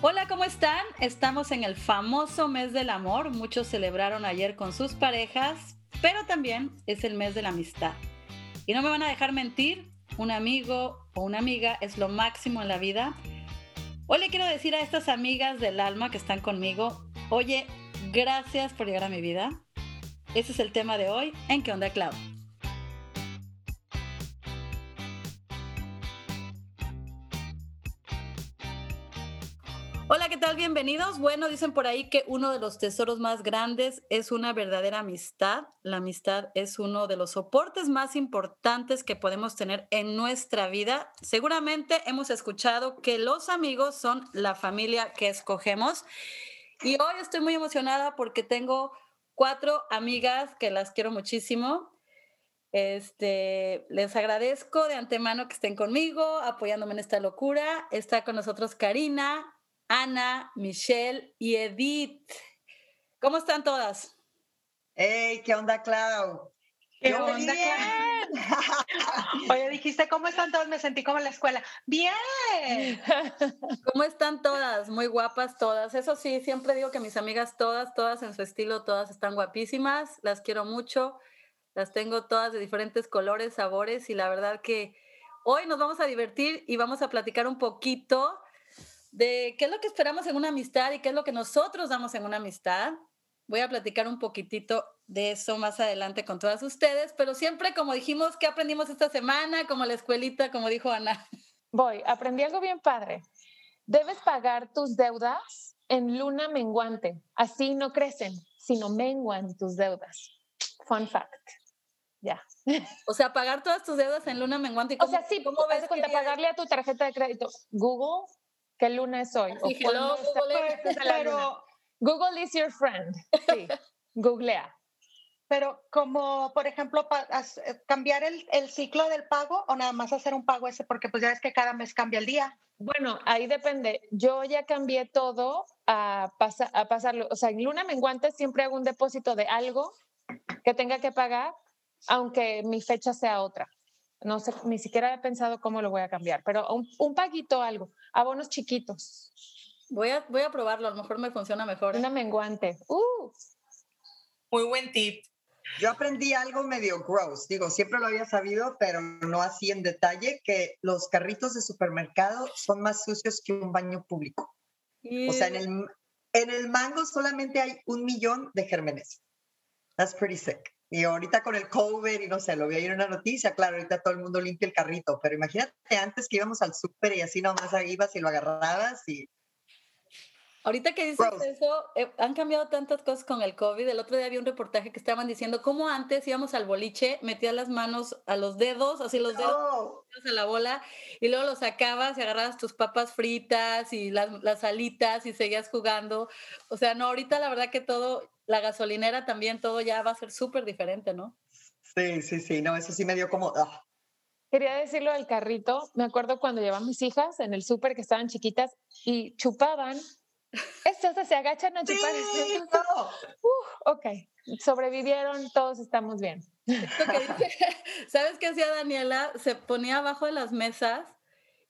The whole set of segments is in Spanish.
Hola, ¿cómo están? Estamos en el famoso mes del amor. Muchos celebraron ayer con sus parejas, pero también es el mes de la amistad. Y no me van a dejar mentir, un amigo o una amiga es lo máximo en la vida. Hoy le quiero decir a estas amigas del alma que están conmigo, oye, gracias por llegar a mi vida. Ese es el tema de hoy en ¿Qué onda, Clau? Bienvenidos. Bueno, dicen por ahí que uno de los tesoros más grandes es una verdadera amistad. La amistad es uno de los soportes más importantes que podemos tener en nuestra vida. Seguramente hemos escuchado que los amigos son la familia que escogemos. Y hoy estoy muy emocionada porque tengo cuatro amigas que las quiero muchísimo. Este, les agradezco de antemano que estén conmigo, apoyándome en esta locura. Está con nosotros Karina, Ana, Michelle y Edith. ¿Cómo están todas? Hey, ¿qué onda, Clau? ¿Qué onda, Oye, dijiste, ¿cómo están todas? Me sentí como en la escuela. Bien. ¿Cómo están todas? Muy guapas todas. Eso sí, siempre digo que mis amigas todas, todas en su estilo, todas están guapísimas. Las quiero mucho. Las tengo todas de diferentes colores, sabores y la verdad que hoy nos vamos a divertir y vamos a platicar un poquito de qué es lo que esperamos en una amistad y qué es lo que nosotros damos en una amistad. Voy a platicar un poquitito de eso más adelante con todas ustedes, pero siempre como dijimos, ¿qué aprendimos esta semana? Como la escuelita, como dijo Ana. Voy, aprendí algo bien padre. Debes pagar tus deudas en luna menguante. Así no crecen, sino menguan tus deudas. Fun fact. Ya. O sea, pagar todas tus deudas en luna menguante. o sea, sí, ¿cómo ves cuenta pagarle a tu tarjeta de crédito? Google ¿Qué luna es hoy? Google, pero, Google is your friend. Sí, googlea. Pero como, por ejemplo, eh, cambiar el, el, ciclo del pago o nada más hacer un pago ese, porque pues ya es que cada mes cambia el día. Bueno, ahí depende. Yo ya cambié todo a, a pasarlo. O sea, en luna menguante siempre hago un depósito de algo que tenga que pagar, aunque mi fecha sea otra. No sé, ni siquiera he pensado cómo lo voy a cambiar, pero un, un paguito, algo, abonos chiquitos. Voy a, voy a probarlo, a lo mejor me funciona mejor. Una menguante. Uh. Muy buen tip. Yo aprendí algo medio gross, digo, siempre lo había sabido, pero no así en detalle, que los carritos de supermercado son más sucios que un baño público. O sea, en el, en el mango solamente hay un millón de gérmenes. That's pretty sick. Y ahorita con el COVID y no sé, lo vi ahí en una noticia, claro, ahorita todo el mundo limpia el carrito, pero imagínate antes que íbamos al súper y así nomás ibas y lo agarrabas y... Ahorita que dices eso, eh, han cambiado tantas cosas con el COVID. El otro día había un reportaje que estaban diciendo cómo antes íbamos al boliche, metías las manos a los dedos, así los dedos a la bola, y luego los sacabas y agarrabas tus papas fritas y las, las alitas y seguías jugando. O sea, no, ahorita la verdad que todo la gasolinera también todo ya va a ser súper diferente, ¿no? Sí, sí, sí, no, eso sí me dio como... Ah. Quería decirlo del carrito. Me acuerdo cuando llevaban mis hijas en el súper que estaban chiquitas y chupaban. Estas se agachan a chupar. Sí, ok, sobrevivieron, todos estamos bien. ¿Sabes qué hacía Daniela? Se ponía abajo de las mesas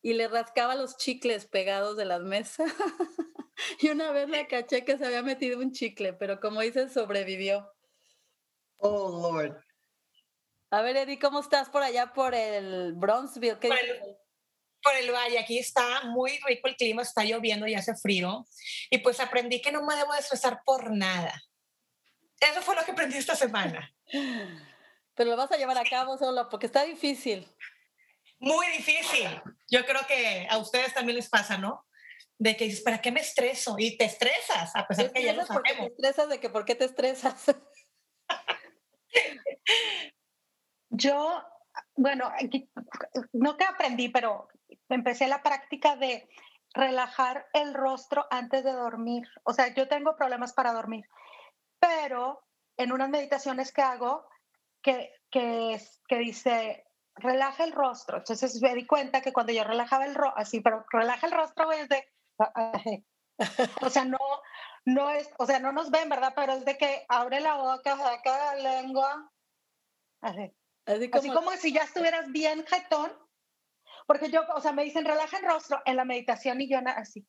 y le rascaba los chicles pegados de las mesas. Y una vez la caché que se había metido un chicle, pero como dices, sobrevivió. Oh, Lord. A ver, Eddie, ¿cómo estás por allá por el Bronzeville? Por el, por el, valle, aquí está muy rico el clima, está lloviendo y hace frío. Y pues aprendí que no me debo estresar por nada. Eso fue lo que aprendí esta semana. Pero lo vas a llevar a cabo solo porque está difícil. Muy difícil. Yo creo que a ustedes también les pasa, ¿no? de que dices, ¿para qué me estreso? Y te estresas, a pesar de que ya lo sabemos. Te estresas de que por qué te estresas. Yo, bueno, no que aprendí, pero empecé la práctica de relajar el rostro antes de dormir. O sea, yo tengo problemas para dormir, pero en unas meditaciones que hago, que, que, que dice, relaja el rostro. Entonces me di cuenta que cuando yo relajaba el rostro, así, pero relaja el rostro desde o sea, no, no es, o sea, no nos ven, ¿verdad? Pero es de que abre la boca, saca la lengua. Así. Así como, si ya estuvieras bien jetón. Porque yo, o sea, me dicen relaja el rostro en la meditación y yo así.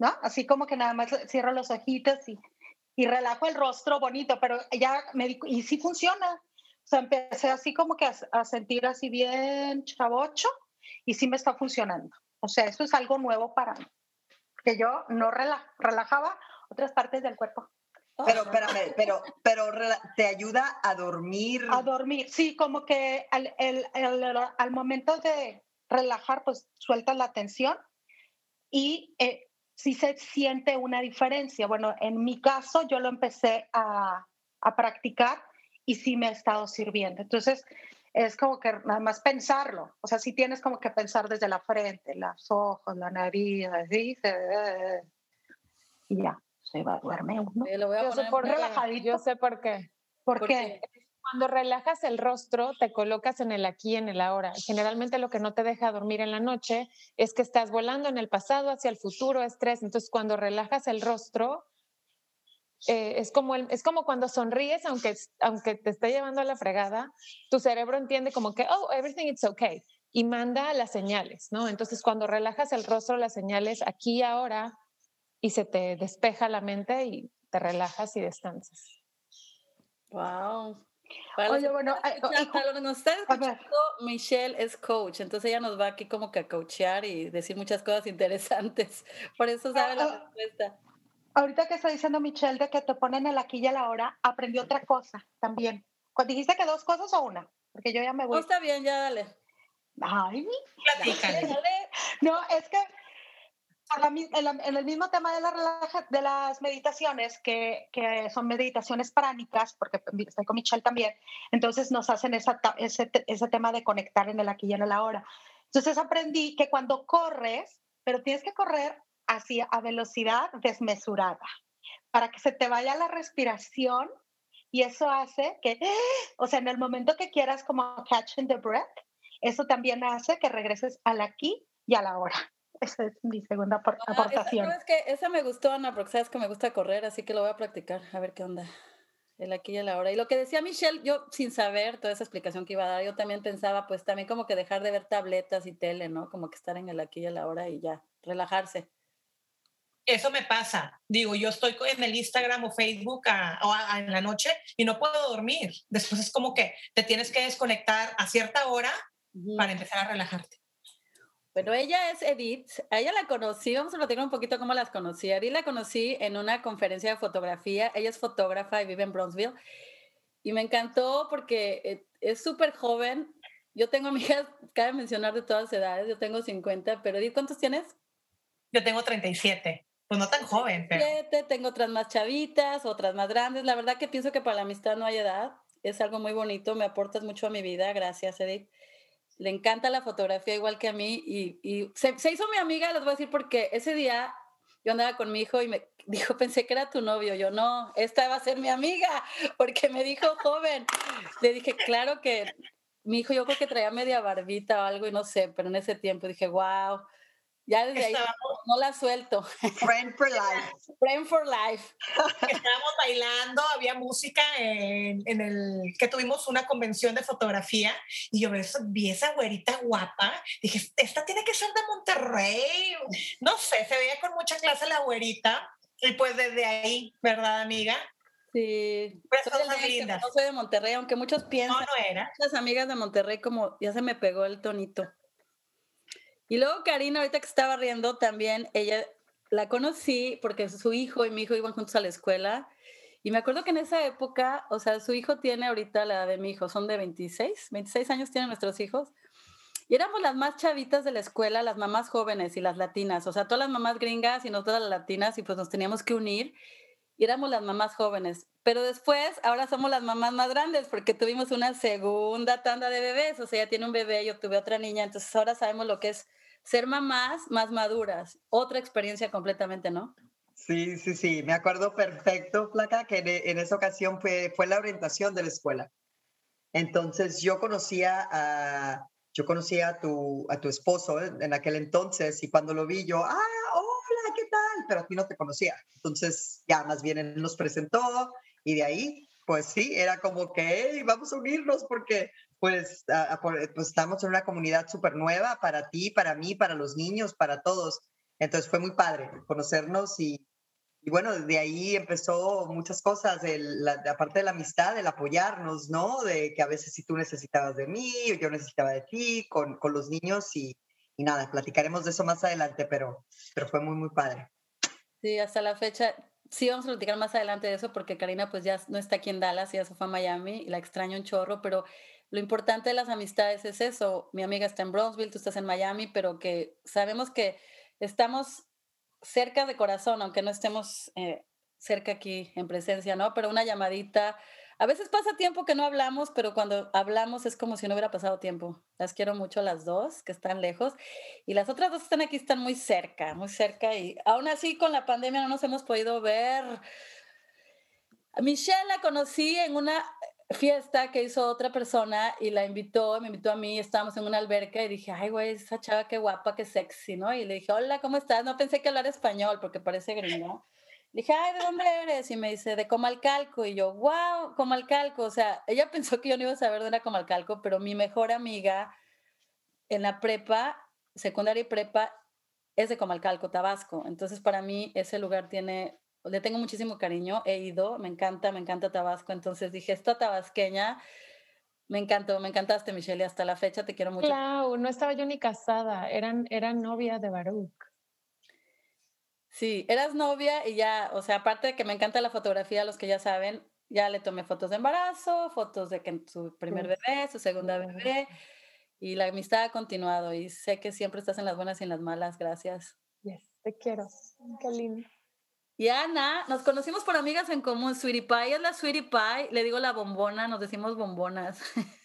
¿no? Así como que nada más cierro los ojitos y, y relajo el rostro bonito, pero ya me di, y sí funciona. O sea, empecé así como que a, a sentir así bien chavocho y sí me está funcionando. O sea, eso es algo nuevo para mí, que yo no relajaba otras partes del cuerpo. Pero, espérame, pero, pero te ayuda a dormir. A dormir, sí, como que al, el, al momento de relajar, pues suelta la tensión y eh, sí se siente una diferencia. Bueno, en mi caso yo lo empecé a, a practicar y sí me ha estado sirviendo. Entonces, es como que nada más pensarlo. O sea, sí tienes como que pensar desde la frente, los ojos, la nariz, así, y ya, se va a duerme uno. yo, sé por relajadito. yo sé por qué. ¿Por qué? Cuando relajas el rostro, te colocas en el aquí, en el ahora. Generalmente lo que no te deja dormir en la noche es que estás volando en el pasado hacia el futuro, estrés. Entonces, cuando relajas el rostro, eh, es, como es como cuando sonríes, aunque, aunque te esté llevando a la fregada, tu cerebro entiende como que, oh, everything is okay, y manda las señales, ¿no? Entonces, cuando relajas el rostro, las señales aquí y ahora, y se te despeja la mente y te relajas y descansas. Wow. Oye, bueno, nos está Michelle es coach, entonces ella nos va aquí como que a coachear y decir muchas cosas interesantes. Por eso sabe la ah, respuesta ahorita que está diciendo Michelle de que te ponen el aquí y a la hora, aprendí otra cosa también. ¿Dijiste que dos cosas o una? Porque yo ya me voy. No, está bien, ya dale. Ay, No, es que en el mismo tema de, la de las meditaciones, que, que, son meditaciones pránicas, porque estoy con Michelle también, entonces nos hacen esa, ese, ese tema de conectar en el aquí y en el ahora. Entonces aprendí que cuando corres, pero tienes que correr así a velocidad desmesurada para que se te vaya la respiración y eso hace que, o sea, en el momento que quieras como catching the breath, eso también hace que regreses al aquí y a la hora. Esa es mi segunda ah, aportación. esa, que esa me gustó, Ana, porque sabes que me gusta correr, así que lo voy a practicar, a ver qué onda. El aquí y el ahora. Y lo que decía Michelle, yo sin saber toda esa explicación que iba a dar, yo también pensaba, pues también como que dejar de ver tabletas y tele, ¿no? Como que estar en el aquí y el ahora y ya, relajarse eso me pasa. Digo, yo estoy en el Instagram o Facebook o en la noche y no puedo dormir. Después es como que te tienes que desconectar a cierta hora para empezar a relajarte. Bueno, ella es Edith. A ella la conocí, vamos a platicar un poquito cómo las conocí. A Edith la conocí en una conferencia de fotografía. Ella es fotógrafa y vive en Bronzeville. Y me encantó porque eh, es súper joven. Yo tengo amigas, cabe mencionar de todas edades, yo tengo 50, pero Edith, ¿cuántos tienes? Yo tengo 37. Pues no tan joven, pero... Siete, tengo otras más chavitas, otras más grandes. La verdad que pienso que para la amistad no hay edad. Es algo muy bonito, me aportas mucho a mi vida. Gracias, Edith. Le encanta la fotografía igual que a mí y, y se, se, hizo mi amiga, les voy a decir, porque ese día yo andaba con mi hijo y me dijo, pensé que era tu novio. Yo, no, esta va a ser mi amiga, porque me dijo joven. Le dije, claro que mi hijo yo creo que traía media barbita o algo y no sé, pero en ese tiempo dije, wow ya desde ahí no la suelto. Friend for life. Friend for life. Estábamos bailando, había música en, en, el que tuvimos una convención de fotografía y yo vi esa güerita guapa. Dije, esta tiene que ser de Monterrey. No sé, se veía con mucha clase la güerita. Y pues desde ahí, ¿verdad, amiga? Sí, pues no soy de Monterrey, aunque muchos piensan. No, no era. Muchas amigas de Monterrey, como ya se me pegó el tonito. Y luego Karina, ahorita que estaba riendo también, ella la conocí porque su hijo y mi hijo iban juntos a la escuela. Y me acuerdo que en esa época, o sea, su hijo tiene ahorita la de mi hijo, son de 26, 26 años tienen nuestros hijos. Y éramos las más chavitas de la escuela, las mamás jóvenes y las latinas, o sea, todas las mamás gringas y nosotras las latinas, y pues nos teníamos que unir. Y éramos las mamás jóvenes. Pero después, ahora somos las mamás más grandes porque tuvimos una segunda tanda de bebés. O sea, ella tiene un bebé, yo tuve otra niña. Entonces ahora sabemos lo que es ser mamás más maduras, otra experiencia completamente, ¿no? Sí, sí, sí, me acuerdo perfecto, Flaca, que en, esa ocasión fue, fue la orientación de la escuela. Entonces yo conocía a, yo conocía a tu, a tu esposo en aquel entonces y cuando lo vi yo, ah, hola, ¿qué tal? Pero a ti no te conocía. Entonces ya más bien él nos presentó y de ahí, pues sí, era como que, hey, vamos a unirnos porque pues, pues, estamos en una comunidad súper nueva para ti, para mí, para los niños, para todos. Entonces fue muy padre conocernos y, y bueno, de ahí empezó muchas cosas, el, la, aparte de la amistad, el apoyarnos, ¿no? De que a veces si tú necesitabas de mí o yo necesitaba de ti, con, con los niños y, y, nada, platicaremos de eso más adelante, pero, pero fue muy, muy padre. Sí, hasta la fecha, sí vamos a platicar más adelante de eso porque Karina pues ya no está aquí en Dallas, ya se fue a Miami y la extraño un chorro, pero lo importante de las amistades es eso. Mi amiga está en Bronzeville, tú estás en Miami, pero que sabemos que estamos cerca de corazón, aunque no estemos eh, cerca aquí en presencia, ¿no? Pero una llamadita. A veces pasa tiempo que no hablamos, pero cuando hablamos es como si no hubiera pasado tiempo. Las quiero mucho las dos, que están lejos, y las otras dos que están aquí están muy cerca, muy cerca, y aún así con la pandemia no nos hemos podido ver. Michelle la conocí en una fiesta que hizo otra persona y la invitó, me invitó a mí, estábamos en una alberca y dije, ay, güey, esa chava qué guapa, qué sexy, ¿no? Y le dije, hola, ¿cómo estás? No pensé que hablar español porque parece gringo. Le dije, ay, ¿de dónde eres? Y me dice, de Comalcalco. Y yo, wow, Comalcalco. O sea, ella pensó que yo no iba a saber de una Comalcalco, pero mi mejor amiga en la prepa, secundaria y prepa, es de Comalcalco, Tabasco. Entonces, para mí, ese lugar tiene le tengo muchísimo cariño, he ido, me encanta, me encanta Tabasco, entonces dije, esta tabasqueña, me encantó, me encantaste, Michelle, y hasta la fecha te quiero mucho. Claro, no estaba yo ni casada, eran, eran novia de Baruch. Sí, eras novia y ya, o sea, aparte de que me encanta la fotografía, los que ya saben, ya le tomé fotos de embarazo, fotos de que su primer bebé, su segunda bebé, y la amistad ha continuado y sé que siempre estás en las buenas y en las malas, gracias. Yes, te quiero, qué lindo. Y Ana, nos conocimos por amigas en común. Sweetie Pie es la Sweetie Pie, le digo la bombona, nos decimos bombonas.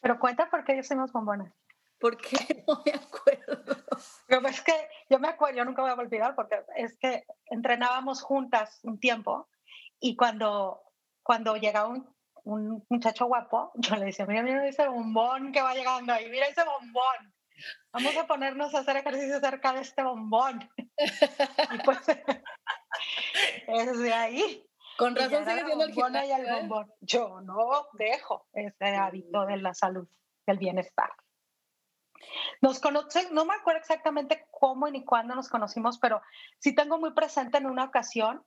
Pero cuenta por qué decimos bombonas. Porque no me acuerdo. Pero es que yo me acuerdo, yo nunca voy a olvidar, porque es que entrenábamos juntas un tiempo y cuando, cuando llegaba un, un muchacho guapo, yo le decía, mira, mira ese bombón que va llegando ahí, mira ese bombón. Vamos a ponernos a hacer ejercicio cerca de este bombón. y pues, de ahí. Con razón sigue siendo el bombón y el ¿eh? bombón. Yo no dejo ese hábito de la salud, del bienestar. Nos conocen, no me acuerdo exactamente cómo ni cuándo nos conocimos, pero sí tengo muy presente en una ocasión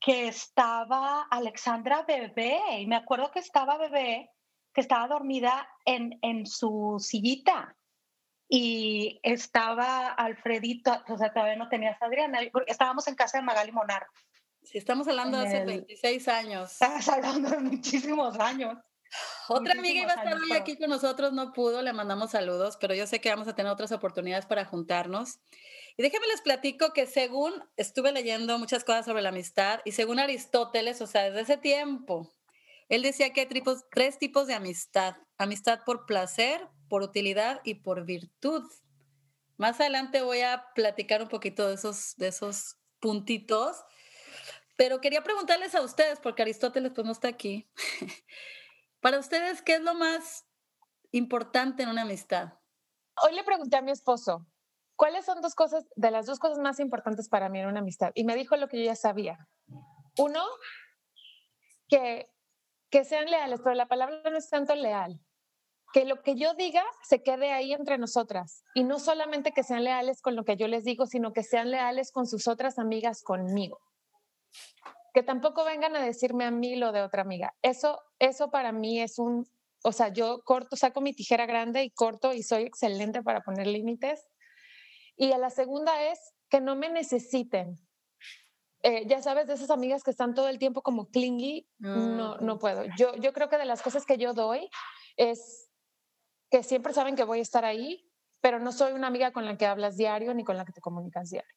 que estaba Alexandra bebé, y me acuerdo que estaba bebé, que estaba dormida en, en su sillita y estaba Alfredito, o sea, todavía no tenías a Adriana, estábamos en casa de Magali Monar. Sí, estamos hablando de hace 26 años. Estás hablando de muchísimos años. Otra amiga iba a estar hoy aquí con nosotros, no pudo, le mandamos saludos, pero yo sé que vamos a tener otras oportunidades para juntarnos. Y déjenme les platico que según estuve leyendo muchas cosas sobre la amistad y según Aristóteles, o sea, desde ese tiempo, él decía que hay tres tipos de amistad. Amistad por placer, por utilidad y por virtud. Más adelante voy a platicar un poquito de esos, de esos puntitos, pero quería preguntarles a ustedes, porque Aristóteles pues no está aquí. Para ustedes, ¿qué es lo más importante en una amistad? Hoy le pregunté a mi esposo, ¿cuáles son dos cosas, de las dos cosas más importantes para mí en una amistad? Y me dijo lo que yo ya sabía. Uno, que, que sean leales, pero la palabra no es tanto leal, que lo que yo diga se quede ahí entre nosotras y no solamente que sean leales con lo que yo les digo, sino que sean leales con sus otras amigas conmigo. Que tampoco vengan a decirme a mí lo de otra amiga. Eso, eso para mí es un, o sea, yo corto, saco mi tijera grande y corto y soy excelente para poner límites. Y a la segunda es que no me necesiten. Eh, ya sabes, de esas amigas que están todo el tiempo como clingy, no, no puedo. Yo, yo creo que de las cosas que yo doy es que siempre saben que voy a estar ahí, pero no soy una amiga con la que hablas diario ni con la que te comunicas diario.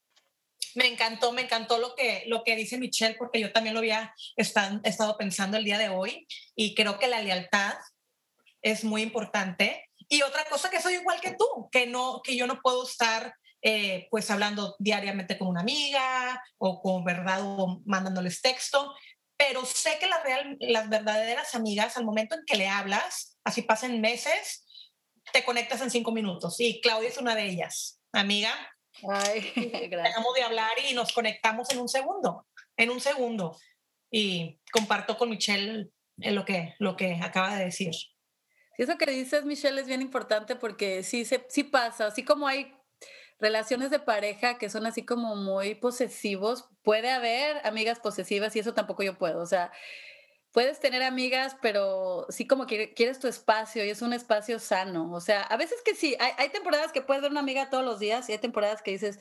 Me encantó, me encantó lo que, lo que dice Michelle, porque yo también lo había estado pensando el día de hoy y creo que la lealtad es muy importante. Y otra cosa que soy igual que tú, que, no, que yo no puedo estar eh, pues hablando diariamente con una amiga o con verdad o mandándoles texto, pero sé que las, real, las verdaderas amigas al momento en que le hablas, así pasen meses, te conectas en cinco minutos. Y Claudia es una de ellas. Amiga, Ay, dejamos de hablar y nos conectamos en un segundo, en un segundo. Y comparto con Michelle lo que, lo que acaba de decir. eso que dices, Michelle, es bien importante porque sí, sí pasa, así como hay relaciones de pareja que son así como muy posesivos. Puede haber amigas posesivas y eso tampoco yo puedo. O sea, puedes tener amigas, pero sí como que quieres tu espacio y es un espacio sano. O sea, a veces que sí, hay, hay, temporadas que puedes ver una amiga todos los días y hay temporadas que dices,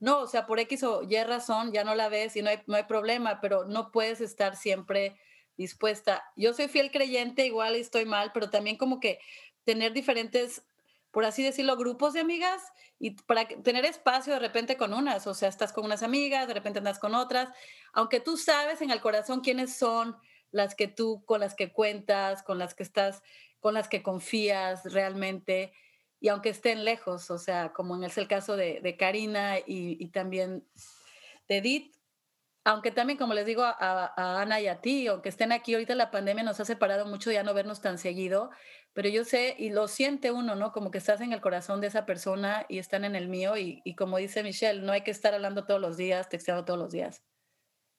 no, o sea, por X o Y razón ya no la ves y no hay, no hay problema, pero no puedes estar siempre dispuesta. Yo soy fiel creyente, igual estoy mal, pero también como que tener diferentes, por así decirlo, grupos de amigas y para tener espacio de repente con unas, o sea, estás con unas amigas, de repente andas con otras, aunque tú sabes en el corazón quiénes son las que tú, con las que cuentas, con las que estás, con las que confías realmente, y aunque estén lejos, o sea, como es el caso de, Karina y, y, también de Edith, aunque también, como les digo a, a, Ana y a ti, aunque estén aquí, ahorita la pandemia nos ha separado mucho ya no vernos tan seguido, pero yo sé y lo siente uno, ¿no? Como que estás en el corazón de esa persona y están en el mío y, como dice Michelle, no hay que estar hablando todos los días, texteando todos los días.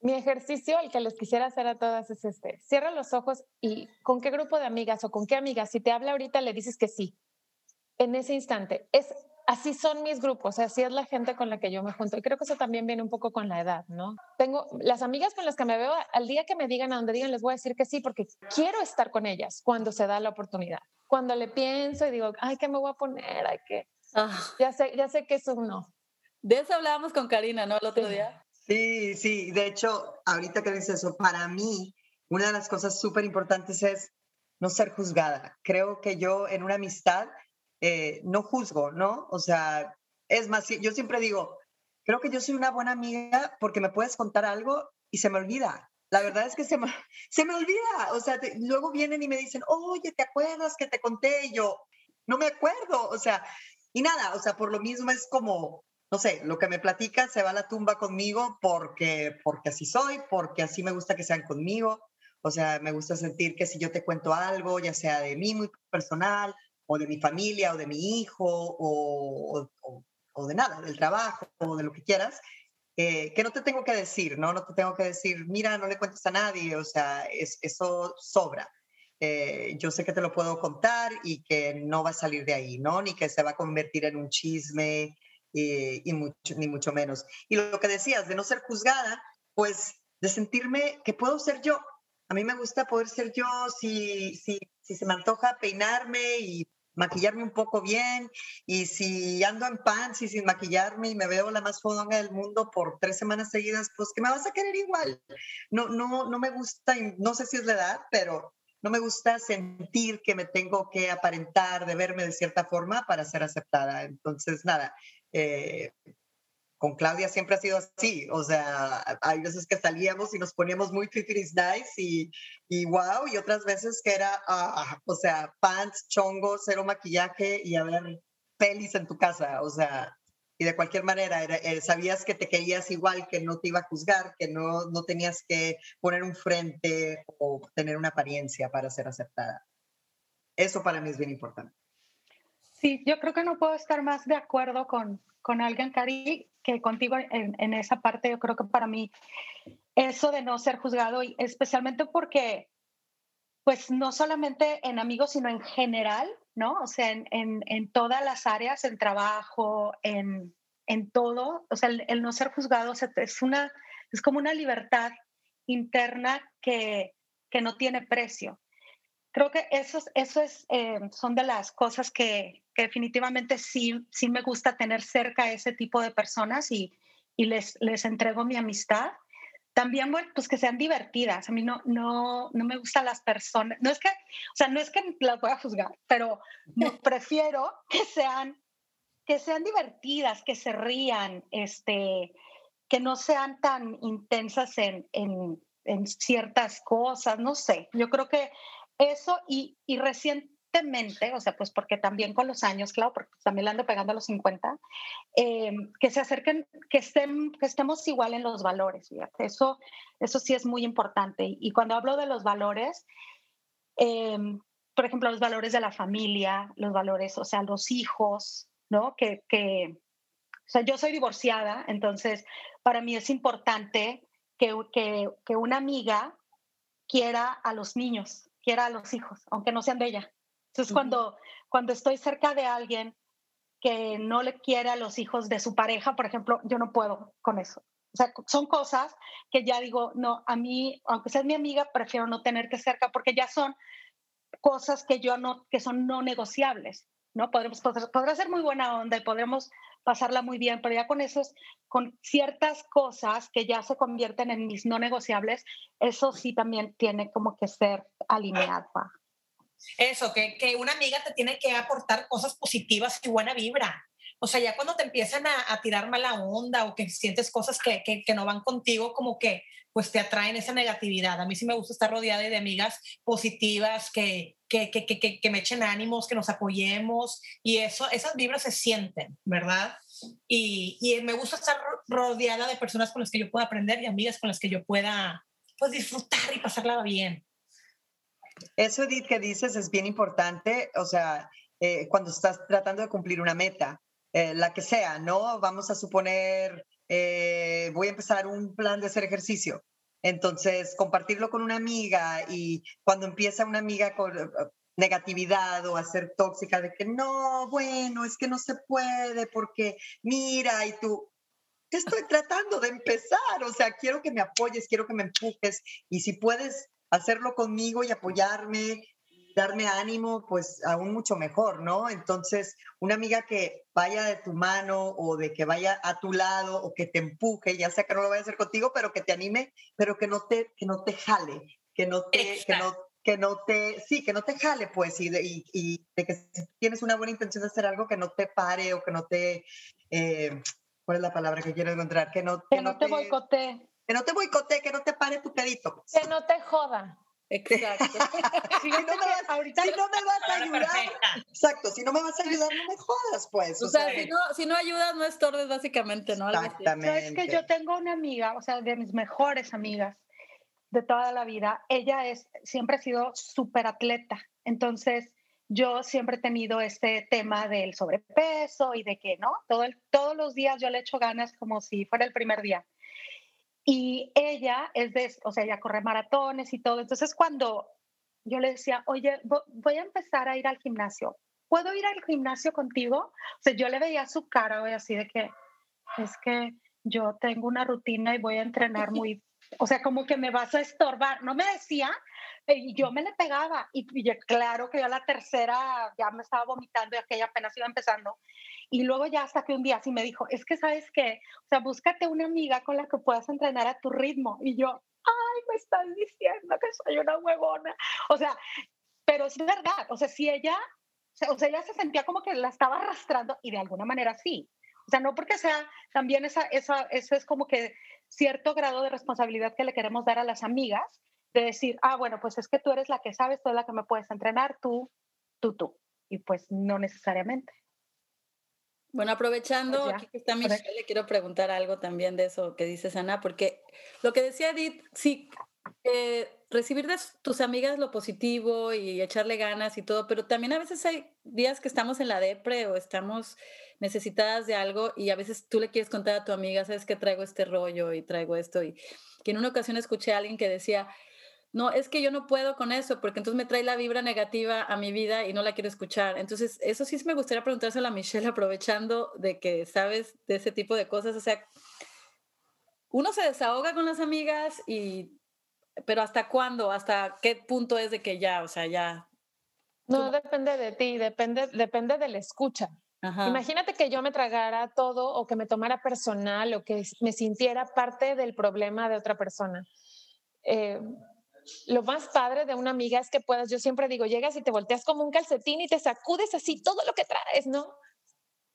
Mi ejercicio, el que les quisiera hacer a todas es este. Cierra los ojos y con qué grupo de amigas o con qué amigas, si te habla ahorita, le dices que sí. En ese instante. Es, así son mis grupos, así es la gente con la que yo me junto. Y creo que eso también viene un poco con la edad, ¿no? Tengo las amigas con las que me veo, al día que me digan, a donde digan, les voy a decir que sí, porque quiero estar con ellas cuando se da la oportunidad. Cuando le pienso y digo, ay, ¿qué me voy a poner? Ay, que... Ah. Ya, sé, ya sé que es un no. De eso hablábamos con Karina, ¿no? El otro día. Sí, sí, de hecho, ahorita que dices eso, para mí, una de las cosas súper importantes es no ser juzgada. Creo que yo en una amistad eh, no juzgo, ¿no? O sea, es más, yo siempre digo, creo que yo soy una buena amiga porque me puedes contar algo y se me olvida. La verdad es que se me, se me olvida. O sea, luego vienen y me dicen, oye, ¿te acuerdas que te conté? Yo, no me acuerdo. O sea, y nada, o sea, por lo mismo es como, no sé, lo que me platica se va a la tumba conmigo porque, porque así soy, porque así me gusta que sean conmigo. O sea, me gusta sentir que si yo te cuento algo, ya sea de mí muy personal, o de mi familia, o de mi hijo, o, o, de nada, del trabajo, o de lo que quieras, eh, que no te tengo que decir, ¿no? No te tengo que decir, mira, no le cuentes a nadie, o sea, es, eso sobra. Eh, yo sé que te lo puedo contar y que no va a salir de ahí, ¿no? Ni que se va a convertir en un chisme, y, mucho, ni mucho menos. Y lo que decías, de no ser juzgada, pues de sentirme que puedo ser yo. A mí me gusta poder ser yo si, si, si se me antoja peinarme y maquillarme un poco bien y si ando en pants y sin maquillarme y me veo la más fodonga del mundo por tres semanas seguidas, pues que me vas a querer igual. No, no, no me gusta, no sé si es la edad, pero no me gusta sentir que me tengo que aparentar de verme de cierta forma para ser aceptada. Entonces, nada, eh, con Claudia siempre ha sido así, o sea, hay veces que salíamos y nos poníamos muy fifiris nice y, y wow, y otras veces que era, ah, o sea, pants, chongos, cero maquillaje y a ver pelis en tu casa, o sea, y de cualquier manera, eh, sabías que te querías igual, que no te iba a juzgar, que no, no tenías que poner un frente o tener una apariencia para ser aceptada. Eso para mí es bien importante. Sí, yo creo que no puedo estar más de acuerdo con, con alguien, Cari, que contigo en, en, esa parte. Yo creo que para mí eso de no ser juzgado, y especialmente porque, pues no solamente en amigos, sino en general, ¿no? O sea, en, en, en todas las áreas, en trabajo, en, todo. O sea, el, el no ser juzgado es, una, es como una libertad interna que, que no tiene precio creo que eso, eso es, eh, son de las cosas que, que, definitivamente sí, sí me gusta tener cerca a ese tipo de personas y, y les, les entrego mi amistad. También, bueno, pues que sean divertidas. A mí no, no, no me gustan las personas. No es que, o sea, no es que las voy a juzgar, pero prefiero que sean, que sean divertidas, que se rían, este, que no sean tan intensas en, en, en ciertas cosas. No sé, yo creo que eso y, y recientemente, o sea, pues porque también con los años, claro, porque también le ando pegando a los 50, eh, que se acerquen, que, estén, que estemos igual en los valores, fíjate, eso, eso sí es muy importante. Y cuando hablo de los valores, eh, por ejemplo, los valores de la familia, los valores, o sea, los hijos, ¿no? Que, que, o sea, yo soy divorciada, entonces para mí es importante que, que, que una amiga quiera a los niños, quiera a los hijos, aunque no sean de ella. Entonces, cuando, cuando estoy cerca de alguien que no le quiere a los hijos de su pareja, por ejemplo, yo no puedo con eso. O sea, son cosas que ya digo, no, a mí, aunque seas mi amiga, prefiero no tenerte cerca porque ya son cosas que yo no, que son no negociables, ¿no? Podremos, podrá ser muy buena onda y podremos pasarla muy bien, pero ya con esos, con ciertas cosas que ya se convierten en mis no negociables, eso sí también tiene como que ser alineado. Eso, que, que una amiga te tiene que aportar cosas positivas y buena vibra. O sea, ya cuando te empiezan a, tirar mala onda o que sientes cosas que, que, no van contigo, como que pues te atraen esa negatividad. A mí sí me gusta estar rodeada de amigas positivas que, que, que, que, que me echen ánimos, que nos apoyemos y eso, esas vibras se sienten, ¿verdad? Y, y, me gusta estar rodeada de personas con las que yo pueda aprender y amigas con las que yo pueda pues disfrutar y pasarla bien. Eso, Edith, que dices es bien importante, o sea, eh, cuando estás tratando de cumplir una meta, eh, la que sea, ¿no? Vamos a suponer, eh, voy a empezar un plan de hacer ejercicio. Entonces, compartirlo con una amiga y cuando empieza una amiga con eh, negatividad o a ser tóxica de que no, bueno, es que no se puede porque mira y tú, estoy tratando de empezar, o sea, quiero que me apoyes, quiero que me empujes y si puedes hacerlo conmigo y apoyarme darme ánimo, pues aún mucho mejor, ¿no? Entonces, una amiga que vaya de tu mano o de que vaya a tu lado o que te empuje, ya sea que no lo vaya a hacer contigo, pero que te anime, pero que no te, que no te jale, que no te, que no, que no te, sí, que no te jale, pues, y de, y, de que si tienes una buena intención de hacer algo, que no te pare o que no te, eh, ¿cuál es la palabra que quiero encontrar? Que no, que, no te, boicotee. Que no te boicotee, que no te pare tu pedito. Pues. Que no te joda. Exacto. si, no me vas, ahorita, si no me vas a ayudar, exacto, si no me vas a ayudar, no me jodas, pues. O, sea, si, no, si no ayudas, no estorbes, básicamente, ¿no? Exactamente. Es que yo tengo una amiga, o sea, de mis mejores amigas de toda la vida, ella es, siempre ha sido súper atleta, entonces yo siempre he tenido este tema del sobrepeso y de que, ¿no? Todo el, todos los días yo le echo ganas como si fuera el primer día. Y ella es de, o sea, ella corre maratones y todo. Entonces, cuando yo le decía, oye, voy a empezar a ir al gimnasio, ¿puedo ir al gimnasio contigo? O sea, yo le veía su cara, güey, así de que, es que yo tengo una rutina y voy a entrenar muy, o sea, como que me vas a estorbar. No me decía, y yo me le pegaba. Y, y claro que yo a la tercera ya me estaba vomitando y aquella apenas iba empezando. Y luego ya hasta que un día sí me dijo, es que sabes qué, o sea, búscate una amiga con la que puedas entrenar a tu ritmo. Y yo, ay, me estás diciendo que soy una huevona. O sea, pero es verdad, o sea, si ella, o sea, ella se sentía como que la estaba arrastrando y de alguna manera sí. O sea, no porque sea también esa, esa, eso es como que cierto grado de responsabilidad que le queremos dar a las amigas, de decir, ah, bueno, pues es que tú eres la que sabes, tú eres la que me puedes entrenar, tú, tú, tú. Y pues no necesariamente. Bueno, aprovechando aquí que está Michelle, le quiero preguntar algo también de eso que dices, Ana, porque lo que decía Edith, sí, eh, recibir de tus amigas lo positivo y echarle ganas y todo, pero también a veces hay días que estamos en la depre o estamos necesitadas de algo y a veces tú le quieres contar a tu amiga, sabes que traigo este rollo y traigo esto y que en una ocasión escuché a alguien que decía, no, es que yo no puedo con eso, porque entonces me trae la vibra negativa a mi vida y no la quiero escuchar. Entonces, eso sí me gustaría preguntárselo a Michelle, aprovechando de que sabes de ese tipo de cosas. O sea, uno se desahoga con las amigas y, pero ¿hasta cuándo? ¿Hasta qué punto es de que ya, o sea, ya? No, depende de ti, depende, depende de la escucha. Imagínate que yo me tragara todo o que me tomara personal o que me sintiera parte del problema de otra persona. Eh, lo más padre de una amiga es que puedas, yo siempre digo, llegas y te volteas como un calcetín y te sacudes así todo lo que traes, ¿no?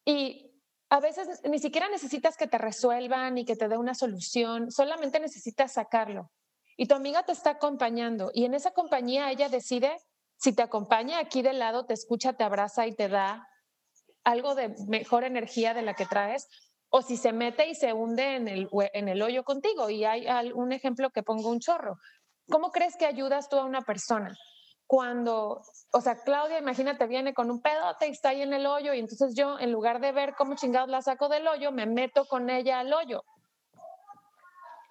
Y a veces ni siquiera necesitas que te resuelvan y que te dé una solución, solamente necesitas sacarlo. Y tu amiga te está acompañando y en esa compañía ella decide si te acompaña aquí de lado, te escucha, te abraza y te da algo de mejor energía de la que traes, o si se mete y se hunde en el, en el hoyo contigo. Y hay un ejemplo que pongo un chorro. ¿Cómo crees que ayudas tú a una persona? Cuando, o sea, Claudia, imagínate, viene con un pedote y está ahí en el hoyo y entonces yo, en lugar de ver cómo chingados la saco del hoyo, me meto con ella al hoyo.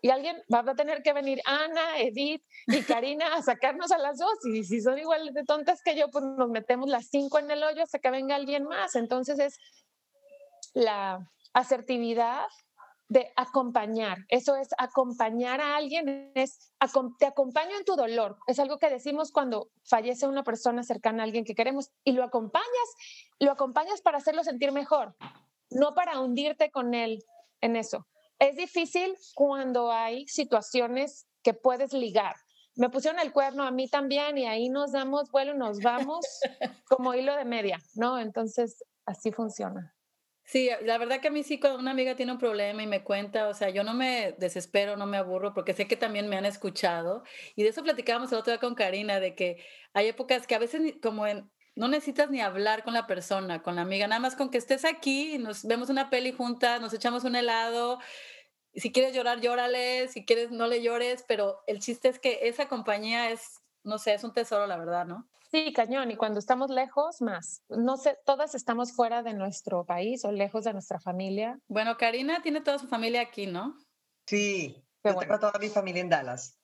Y alguien va a tener que venir, Ana, Edith y Karina, a sacarnos a las dos. Y si son igual de tontas que yo, pues nos metemos las cinco en el hoyo hasta que venga alguien más. Entonces es la asertividad de acompañar. Eso es acompañar a alguien, es te acompaño en tu dolor. Es algo que decimos cuando fallece una persona cercana a alguien que queremos y lo acompañas, lo acompañas para hacerlo sentir mejor, no para hundirte con él en eso. Es difícil cuando hay situaciones que puedes ligar. Me pusieron el cuerno a mí también y ahí nos damos vuelo, nos vamos como hilo de media, ¿no? Entonces, así funciona. Sí, la verdad que a mí sí, cuando una amiga tiene un problema y me cuenta, o sea, yo no me desespero, no me aburro, porque sé que también me han escuchado. Y de eso platicábamos el otro día con Karina, de que hay épocas que a veces como en, no necesitas ni hablar con la persona, con la amiga, nada más con que estés aquí, nos vemos una peli juntas, nos echamos un helado. Si quieres llorar, llórale, si quieres no le llores, pero el chiste es que esa compañía es, no sé, es un tesoro, la verdad, ¿no? Sí, cañón. Y cuando estamos lejos, más. No sé, todas estamos fuera de nuestro país o lejos de nuestra familia. Bueno, Karina tiene toda su familia aquí, ¿no? Sí, yo tengo toda mi familia en Dallas.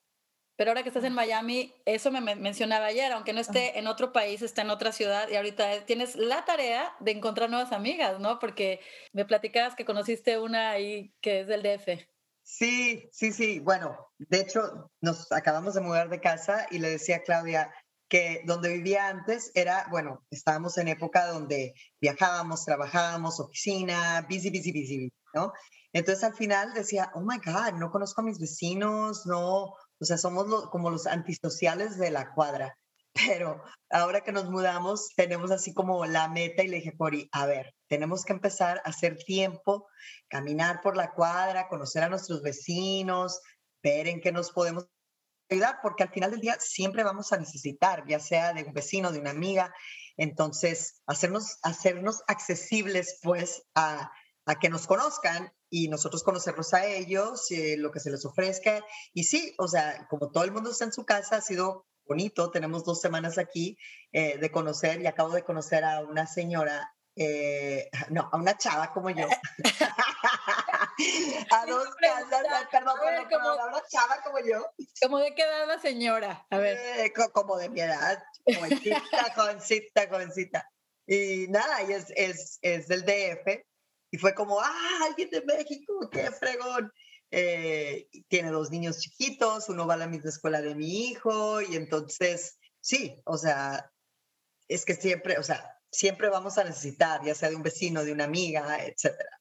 Pero ahora que estás en Miami, eso me mencionaba ayer, aunque no esté en otro país, está en otra ciudad y ahorita tienes la tarea de encontrar nuevas amigas, ¿no? Porque me platicabas que conociste una ahí que es del DF. Sí, sí, sí. Bueno, de hecho, nos acabamos de mudar de casa y le decía a Claudia, que donde vivía antes era, bueno, estábamos en época donde viajábamos, trabajábamos, oficina, busy, busy, busy, ¿no? Entonces al final decía, oh my God, no conozco a mis vecinos, no, o sea, somos como los antisociales de la cuadra. Pero ahora que nos mudamos, tenemos así como la meta y le dije, Cori, a ver, tenemos que empezar a hacer tiempo, caminar por la cuadra, conocer a nuestros vecinos, ver en qué nos podemos porque al final del día siempre vamos a necesitar, ya sea de un vecino, de una amiga. Entonces, hacernos, hacernos accesibles pues a, a que nos conozcan y nosotros conocerlos a ellos, eh, lo que se les ofrezca. Y sí, o sea, como todo el mundo está en su casa, ha sido bonito. Tenemos dos semanas aquí eh, de conocer y acabo de conocer a una señora, eh, no, a una chava como yo. a dos casas, perdón, como, una chava como yo. ¿Cómo de qué edad la señora? A ver. Eh, como de mi edad, jovencita, jovencita, jovencita. Y nada, y es, es, es del DF. Y fue como, ah, alguien de México, qué fregón. Eh, tiene dos niños chiquitos, uno va a la misma escuela de mi hijo, y entonces, sí, o sea, es que siempre, o sea, siempre vamos a necesitar, ya sea de un vecino, de una amiga, etcétera.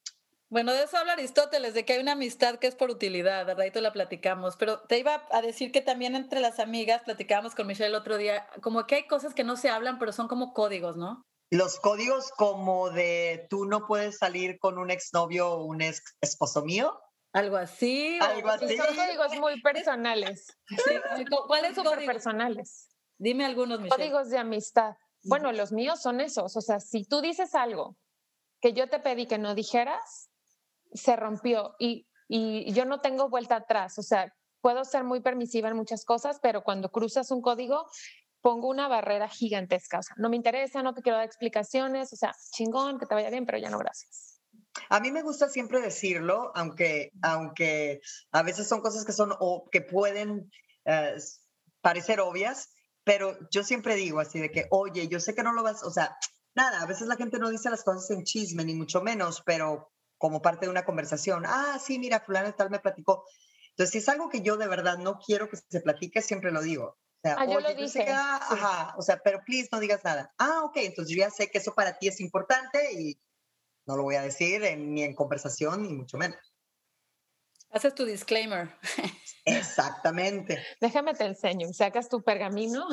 Bueno, de eso habla Aristóteles, de que hay una amistad que es por utilidad, ¿verdad? Y la platicamos. Pero te iba a decir que también entre las amigas, platicábamos con Michelle el otro día, como que hay cosas que no se hablan, pero son como códigos, ¿no? Los códigos como de tú no puedes salir con un exnovio o un ex esposo mío. Algo así. Algo así. Son códigos muy personales. ¿Cuáles son personales? Dime algunos, Michelle. Códigos de amistad. Bueno, los míos son esos. O sea, si tú dices algo que yo te pedí que no dijeras, se rompió y, y yo no tengo vuelta atrás. O sea, puedo ser muy permisiva en muchas cosas, pero cuando cruzas un código, pongo una barrera gigantesca. O sea, no me interesa, no te quiero dar explicaciones. O sea, chingón, que te vaya bien, pero ya no, gracias. A mí me gusta siempre decirlo, aunque, aunque a veces son cosas que son o que pueden eh, parecer obvias, pero yo siempre digo así de que, oye, yo sé que no lo vas, o sea, nada, a veces la gente no dice las cosas en chisme, ni mucho menos, pero como parte de una conversación. Ah, sí, mira, fulano tal me platicó. Entonces, si es algo que yo de verdad no quiero que se platique, siempre lo digo. O sea, ah, yo lo dije. ajá, o sea, pero please no digas nada. Ah, ok, entonces yo ya sé que eso para ti es importante y no lo voy a decir ni en conversación, ni mucho menos. Haces tu disclaimer. Exactamente. Déjame te enseño. ¿Sacas tu pergamino?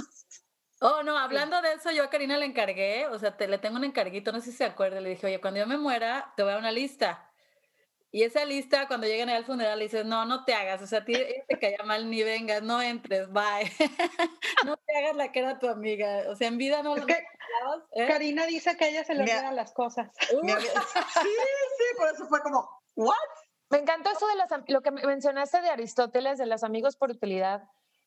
Oh, no, hablando de eso, yo a Karina le encargué, o sea, te, le tengo un encarguito, no sé si se acuerda, le dije, oye, cuando yo me muera, te voy a dar una lista. Y esa lista, cuando lleguen al funeral, le dices, no, no te hagas, o sea, a ti te caía mal, ni vengas, no entres, bye. no te hagas la que era tu amiga, o sea, en vida no lo que ¿eh? Karina dice que a ella se le olvidan las cosas. sí, sí, por eso fue como, ¿what? Me encantó eso de las, lo que mencionaste de Aristóteles, de los amigos por utilidad.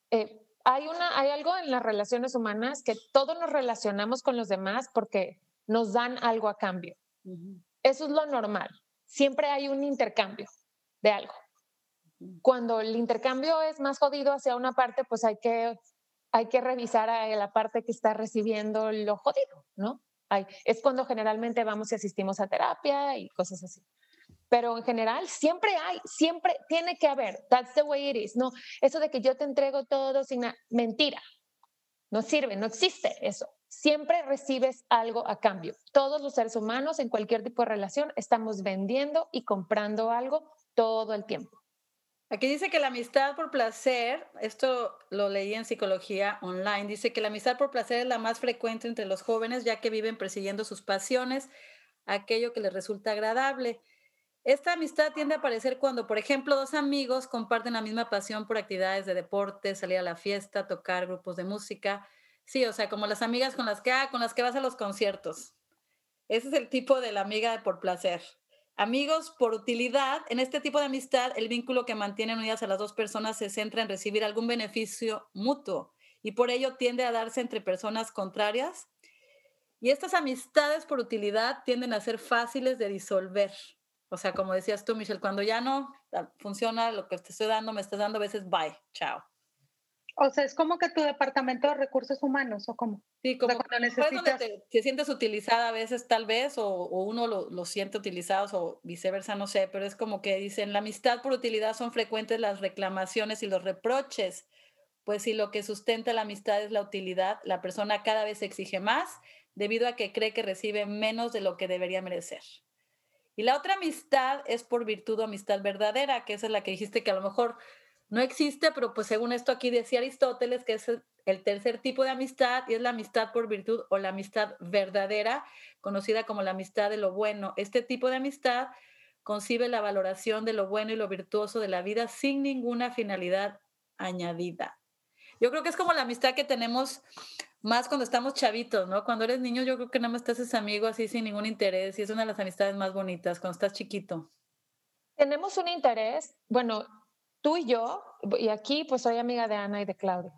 Eh, hay, una, hay algo en las relaciones humanas que todos nos relacionamos con los demás porque nos dan algo a cambio. Eso es lo normal. Siempre hay un intercambio de algo. Cuando el intercambio es más jodido hacia una parte, pues hay que, hay que revisar a la parte que está recibiendo lo jodido, ¿no? hay. Es cuando generalmente vamos y asistimos a terapia y cosas así. Pero en general siempre hay, siempre tiene que haber. That's the way it is. No, eso de que yo te entrego todo sin mentira. No sirve, no existe eso. Siempre recibes algo a cambio. Todos los seres humanos en cualquier tipo de relación estamos vendiendo y comprando algo todo el tiempo. Aquí dice que la amistad por placer, esto lo leí en psicología online, dice que la amistad por placer es la más frecuente entre los jóvenes ya que viven persiguiendo sus pasiones, aquello que les resulta agradable. Esta amistad tiende a aparecer cuando, por ejemplo, dos amigos comparten la misma pasión por actividades de deporte, salir a la fiesta, tocar grupos de música. Sí, o sea, como las amigas con las que, ah, con las que vas a los conciertos. Ese es el tipo de la amiga por placer. Amigos por utilidad, en este tipo de amistad, el vínculo que mantiene unidas a las dos personas se centra en recibir algún beneficio mutuo y por ello tiende a darse entre personas contrarias. Y estas amistades por utilidad tienden a ser fáciles de disolver. O sea, como decías tú, Michelle, cuando ya no funciona lo que te estoy dando, me estás dando a veces, bye, chao. O sea, es como que tu departamento de recursos humanos, ¿o cómo? Sí, como cuando necesitas... te, sientes utilizada a veces, tal vez, o, uno lo, lo, siente utilizado, o viceversa, no sé, pero es como que dicen, la amistad por utilidad son frecuentes las reclamaciones y los reproches, pues si lo que sustenta la amistad es la utilidad, la persona cada vez exige más debido a que cree que recibe menos de lo que debería merecer. Y la otra amistad es por virtud o amistad verdadera, que es la que dijiste que a lo mejor no existe, pero pues según esto aquí decía Aristóteles, que es el tercer tipo de amistad y es la amistad por virtud o la amistad verdadera, conocida como la amistad de lo bueno. Este tipo de amistad concibe la valoración de lo bueno y lo virtuoso de la vida sin ninguna finalidad añadida. Yo creo que es como la amistad que tenemos más cuando estamos chavitos, ¿no? Cuando eres niño yo creo que nada más te haces amigo así sin ningún interés y es una de las amistades más bonitas cuando estás chiquito. Tenemos un interés, bueno, tú y yo, y aquí pues soy amiga de Ana y de Claudia.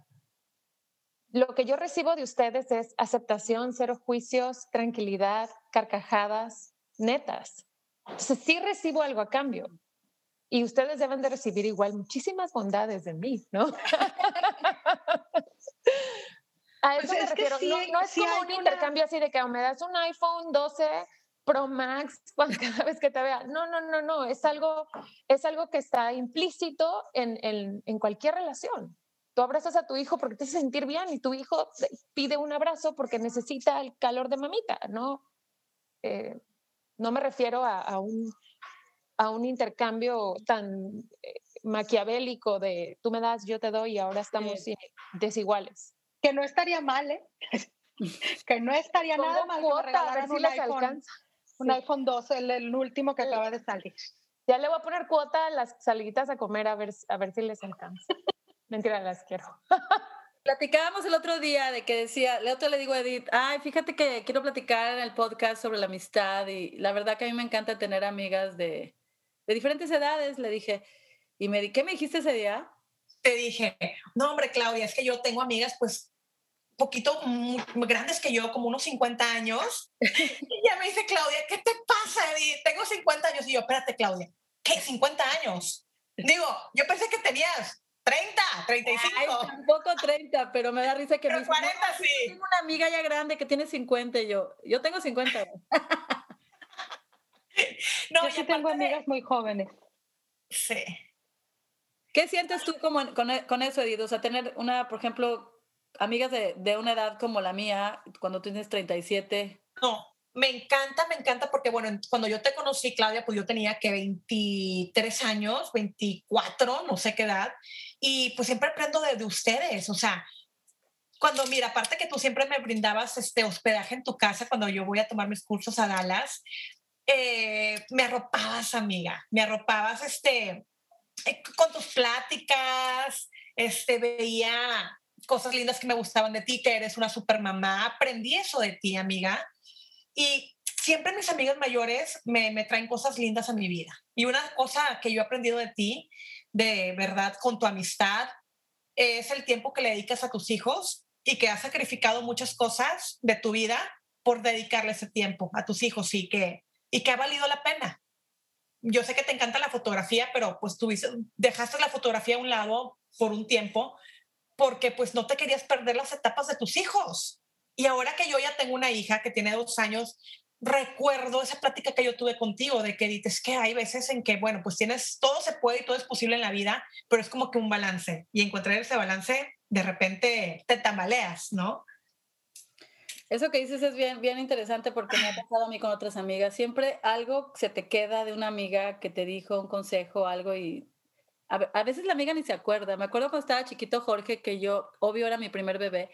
Lo que yo recibo de ustedes es aceptación, cero juicios, tranquilidad, carcajadas, netas. Entonces sí recibo algo a cambio. Y ustedes deben de recibir igual muchísimas bondades de mí, ¿no? a eso pues me refiero. no, es como un intercambio así de que me das un iPhone 12 Pro Max cada vez que te vea. No, no, no, no. Es algo, es algo que está implícito en, en, en cualquier relación. Tú abrazas a tu hijo porque te hace sentir bien y tu hijo pide un abrazo porque necesita el calor de mamita, ¿no? Eh, no me refiero a, a, un, a un intercambio tan eh, maquiavélico de tú me das, yo te doy y ahora estamos desiguales. Que no estaría mal, ¿eh? que no estaría nada mal. Cuota, a ver si les alcanza. Un iPhone 12, el, último que acaba de salir. Ya le voy a poner cuota a las saliditas a comer a ver, a ver si les alcanza. Mentira, las quiero. Platicábamos el otro día de que decía, el otro le digo a Edith, ay, fíjate que quiero platicar en el podcast sobre la amistad y la verdad que a mí me encanta tener amigas de, de diferentes edades, le dije. Y me di, ¿qué me dijiste ese día? Te dije, no, hombre, Claudia, es que yo tengo amigas pues poquito grandes que yo, como unos 50 años. Y ya me dice Claudia, ¿qué te pasa? tengo 50 años. Y yo, espérate, Claudia, ¿qué? 50 años. Digo, yo pensé que tenías 30, 35. Ay, tampoco 30, pero me da risa que pero me 40 sí. Tengo una amiga ya grande que tiene 50 y yo, yo tengo 50. no, yo sí tengo amigas muy jóvenes. Sí. ¿Qué sientes tú como con, con, eso, Edith? O sea, tener una, por ejemplo, amigas de, de, una edad como la mía, cuando tienes 37? No, me encanta, me encanta porque, bueno, cuando yo te conocí, Claudia, pues yo tenía que 23 años, 24, no sé qué edad, y pues siempre aprendo de, de ustedes, o sea, cuando, mira, aparte que tú siempre me brindabas este hospedaje en tu casa cuando yo voy a tomar mis cursos a Dallas, eh, me arropabas, amiga, me arropabas este, eh, con tus pláticas, este, veía cosas lindas que me gustaban de ti, que eres una super mamá. Aprendí eso de ti, amiga. Y siempre mis amigas mayores me, traen cosas lindas a mi vida. Y una cosa que yo he aprendido de ti, de verdad, con tu amistad, es el tiempo que le dedicas a tus hijos y que has sacrificado muchas cosas de tu vida por dedicarle ese tiempo a tus hijos y que, y que ha valido la pena. Yo sé que te encanta la fotografía, pero pues tú dejaste la fotografía a un lado por un tiempo porque pues no te querías perder las etapas de tus hijos. Y ahora que yo ya tengo una hija que tiene dos años, recuerdo esa plática que yo tuve contigo de que dices que hay veces en que, bueno, pues tienes, todo se puede y todo es posible en la vida, pero es como que un balance y encontrar ese balance, de repente te tambaleas, ¿no? Eso que dices es bien, bien interesante porque me ha pasado a mí con otras amigas. Siempre algo se te queda de una amiga que te dijo un consejo, algo y a, veces la amiga ni se acuerda. Me acuerdo cuando estaba chiquito Jorge, que yo, obvio, era mi primer bebé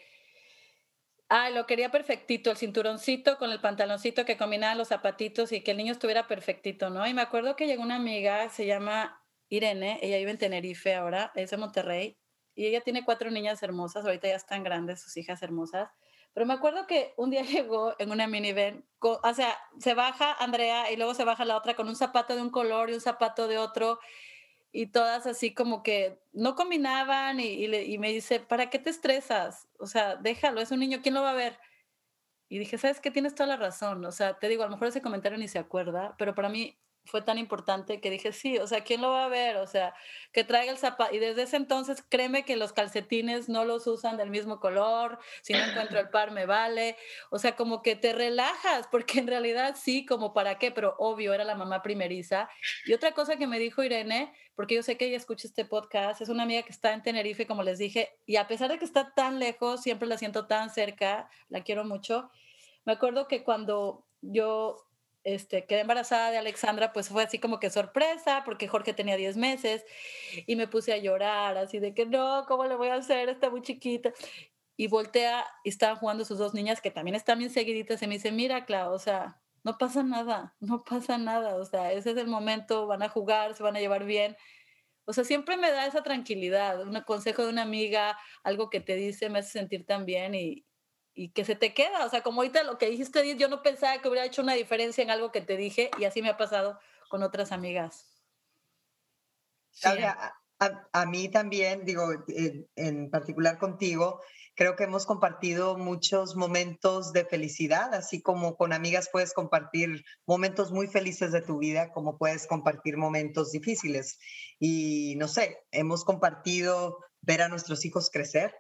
Ah, lo quería perfectito, el cinturoncito con el pantaloncito que combinaban los zapatitos y que el niño estuviera perfectito, ¿no? Y me acuerdo que llegó una amiga, se llama Irene, ella vive en Tenerife ahora, es de Monterrey, y ella tiene cuatro niñas hermosas, ahorita ya están grandes, sus hijas hermosas. Pero me acuerdo que un día llegó en una minivan, o sea, se baja Andrea y luego se baja la otra con un zapato de un color y un zapato de otro y todas así como que no combinaban y, me dice, ¿para qué te estresas? O sea, déjalo, es un niño, ¿quién lo va a ver? Y dije, ¿sabes qué? Tienes toda la razón. O sea, te digo, a lo mejor ese comentario ni se acuerda, pero para mí fue tan importante que dije, sí, o sea, ¿quién lo va a ver? O sea, que traiga el zapato. Y desde ese entonces, créeme que los calcetines no los usan del mismo color, si no encuentro el par me vale. O sea, como que te relajas, porque en realidad sí, como para qué, pero obvio, era la mamá primeriza. Y otra cosa que me dijo Irene, porque yo sé que ella escucha este podcast, es una amiga que está en Tenerife, como les dije, y a pesar de que está tan lejos, siempre la siento tan cerca, la quiero mucho. Me acuerdo que cuando yo este, quedé embarazada de Alexandra, pues fue así como que sorpresa, porque Jorge tenía 10 meses y me puse a llorar, así de que no, ¿cómo le voy a hacer? Está muy chiquita. Y voltea y estaban jugando sus dos niñas que también están bien seguiditas y me dice, mira, Clau, o sea, no pasa nada, no pasa nada, o sea, ese es el momento, van a jugar, se van a llevar bien. O sea, siempre me da esa tranquilidad, un consejo de una amiga, algo que te dice, me hace sentir tan bien y, y que se te queda. O sea, como ahorita lo que dijiste, yo no pensaba que hubiera hecho una diferencia en algo que te dije y así me ha pasado con otras amigas. a, mí también, digo, en, particular contigo, creo que hemos compartido muchos momentos de felicidad, así como con amigas puedes compartir momentos muy felices de tu vida, como puedes compartir momentos difíciles. Y no sé, hemos compartido ver a nuestros hijos crecer,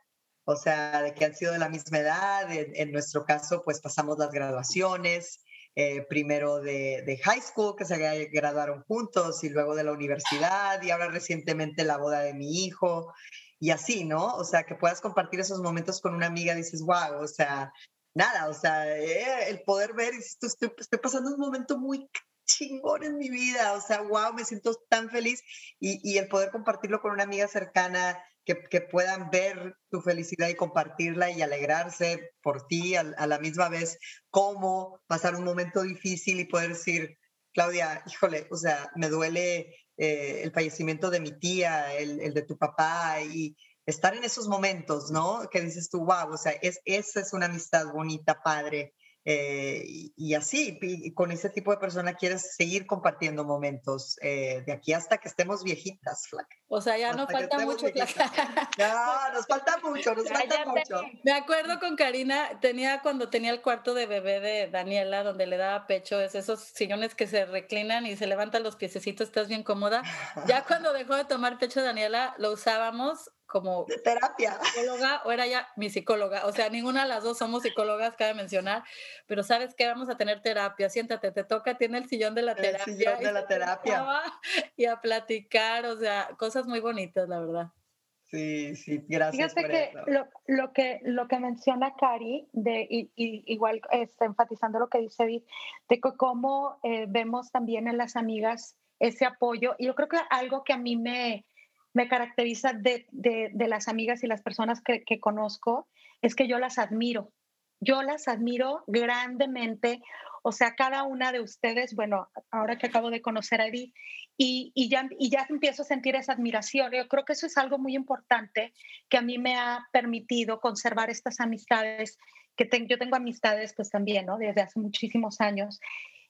o sea, de que han sido de la misma edad. En, nuestro caso, pues pasamos las graduaciones, eh, primero de, de, high school, que se graduaron juntos, y luego de la universidad, y ahora recientemente la boda de mi hijo, y así, ¿no? O sea, que puedas compartir esos momentos con una amiga, dices, wow, o sea, nada, o sea, eh, el poder ver, estoy, estoy pasando un momento muy chingón en mi vida, o sea, wow, me siento tan feliz y, y el poder compartirlo con una amiga cercana que, puedan ver tu felicidad y compartirla y alegrarse por ti a, la misma vez, cómo pasar un momento difícil y poder decir, Claudia, híjole, o sea, me duele eh, el fallecimiento de mi tía, el, de tu papá y estar en esos momentos, ¿no? Que dices tú, wow, o sea, es, esa es una amistad bonita, padre, eh, y, así, y con ese tipo de persona quieres seguir compartiendo momentos eh, de aquí hasta que estemos viejitas, Flaca. O sea, ya nos falta mucho, No, nos falta mucho, nos falta mucho. Me acuerdo con Karina, tenía cuando tenía el cuarto de bebé de Daniela, donde le daba pecho, es esos sillones que se reclinan y se levantan los piececitos, estás bien cómoda. Ya cuando dejó de tomar pecho Daniela, lo usábamos como de terapia. Psicóloga o era ya mi psicóloga. O sea, ninguna de las dos somos psicólogas, cabe mencionar, pero sabes que vamos a tener terapia. Siéntate, te toca, tiene el sillón de la terapia. Sillón de la terapia. Y a platicar, o sea, cosas muy bonitas, la verdad. Sí, sí, gracias. Fíjate que Lo, lo, que lo que menciona Cari, de, y, igual está enfatizando lo que dice Edith, de cómo eh, vemos también en las amigas ese apoyo. Y yo creo que algo que a mí me, me caracteriza de, de, las amigas y las personas que, conozco es que yo las admiro. Yo las admiro grandemente. O sea, cada una de ustedes, bueno, ahora que acabo de conocer a Edith, y, y, ya, y ya empiezo a sentir esa admiración. Yo creo que eso es algo muy importante que a mí me ha permitido conservar estas amistades, que yo tengo amistades pues también, ¿no? Desde hace muchísimos años.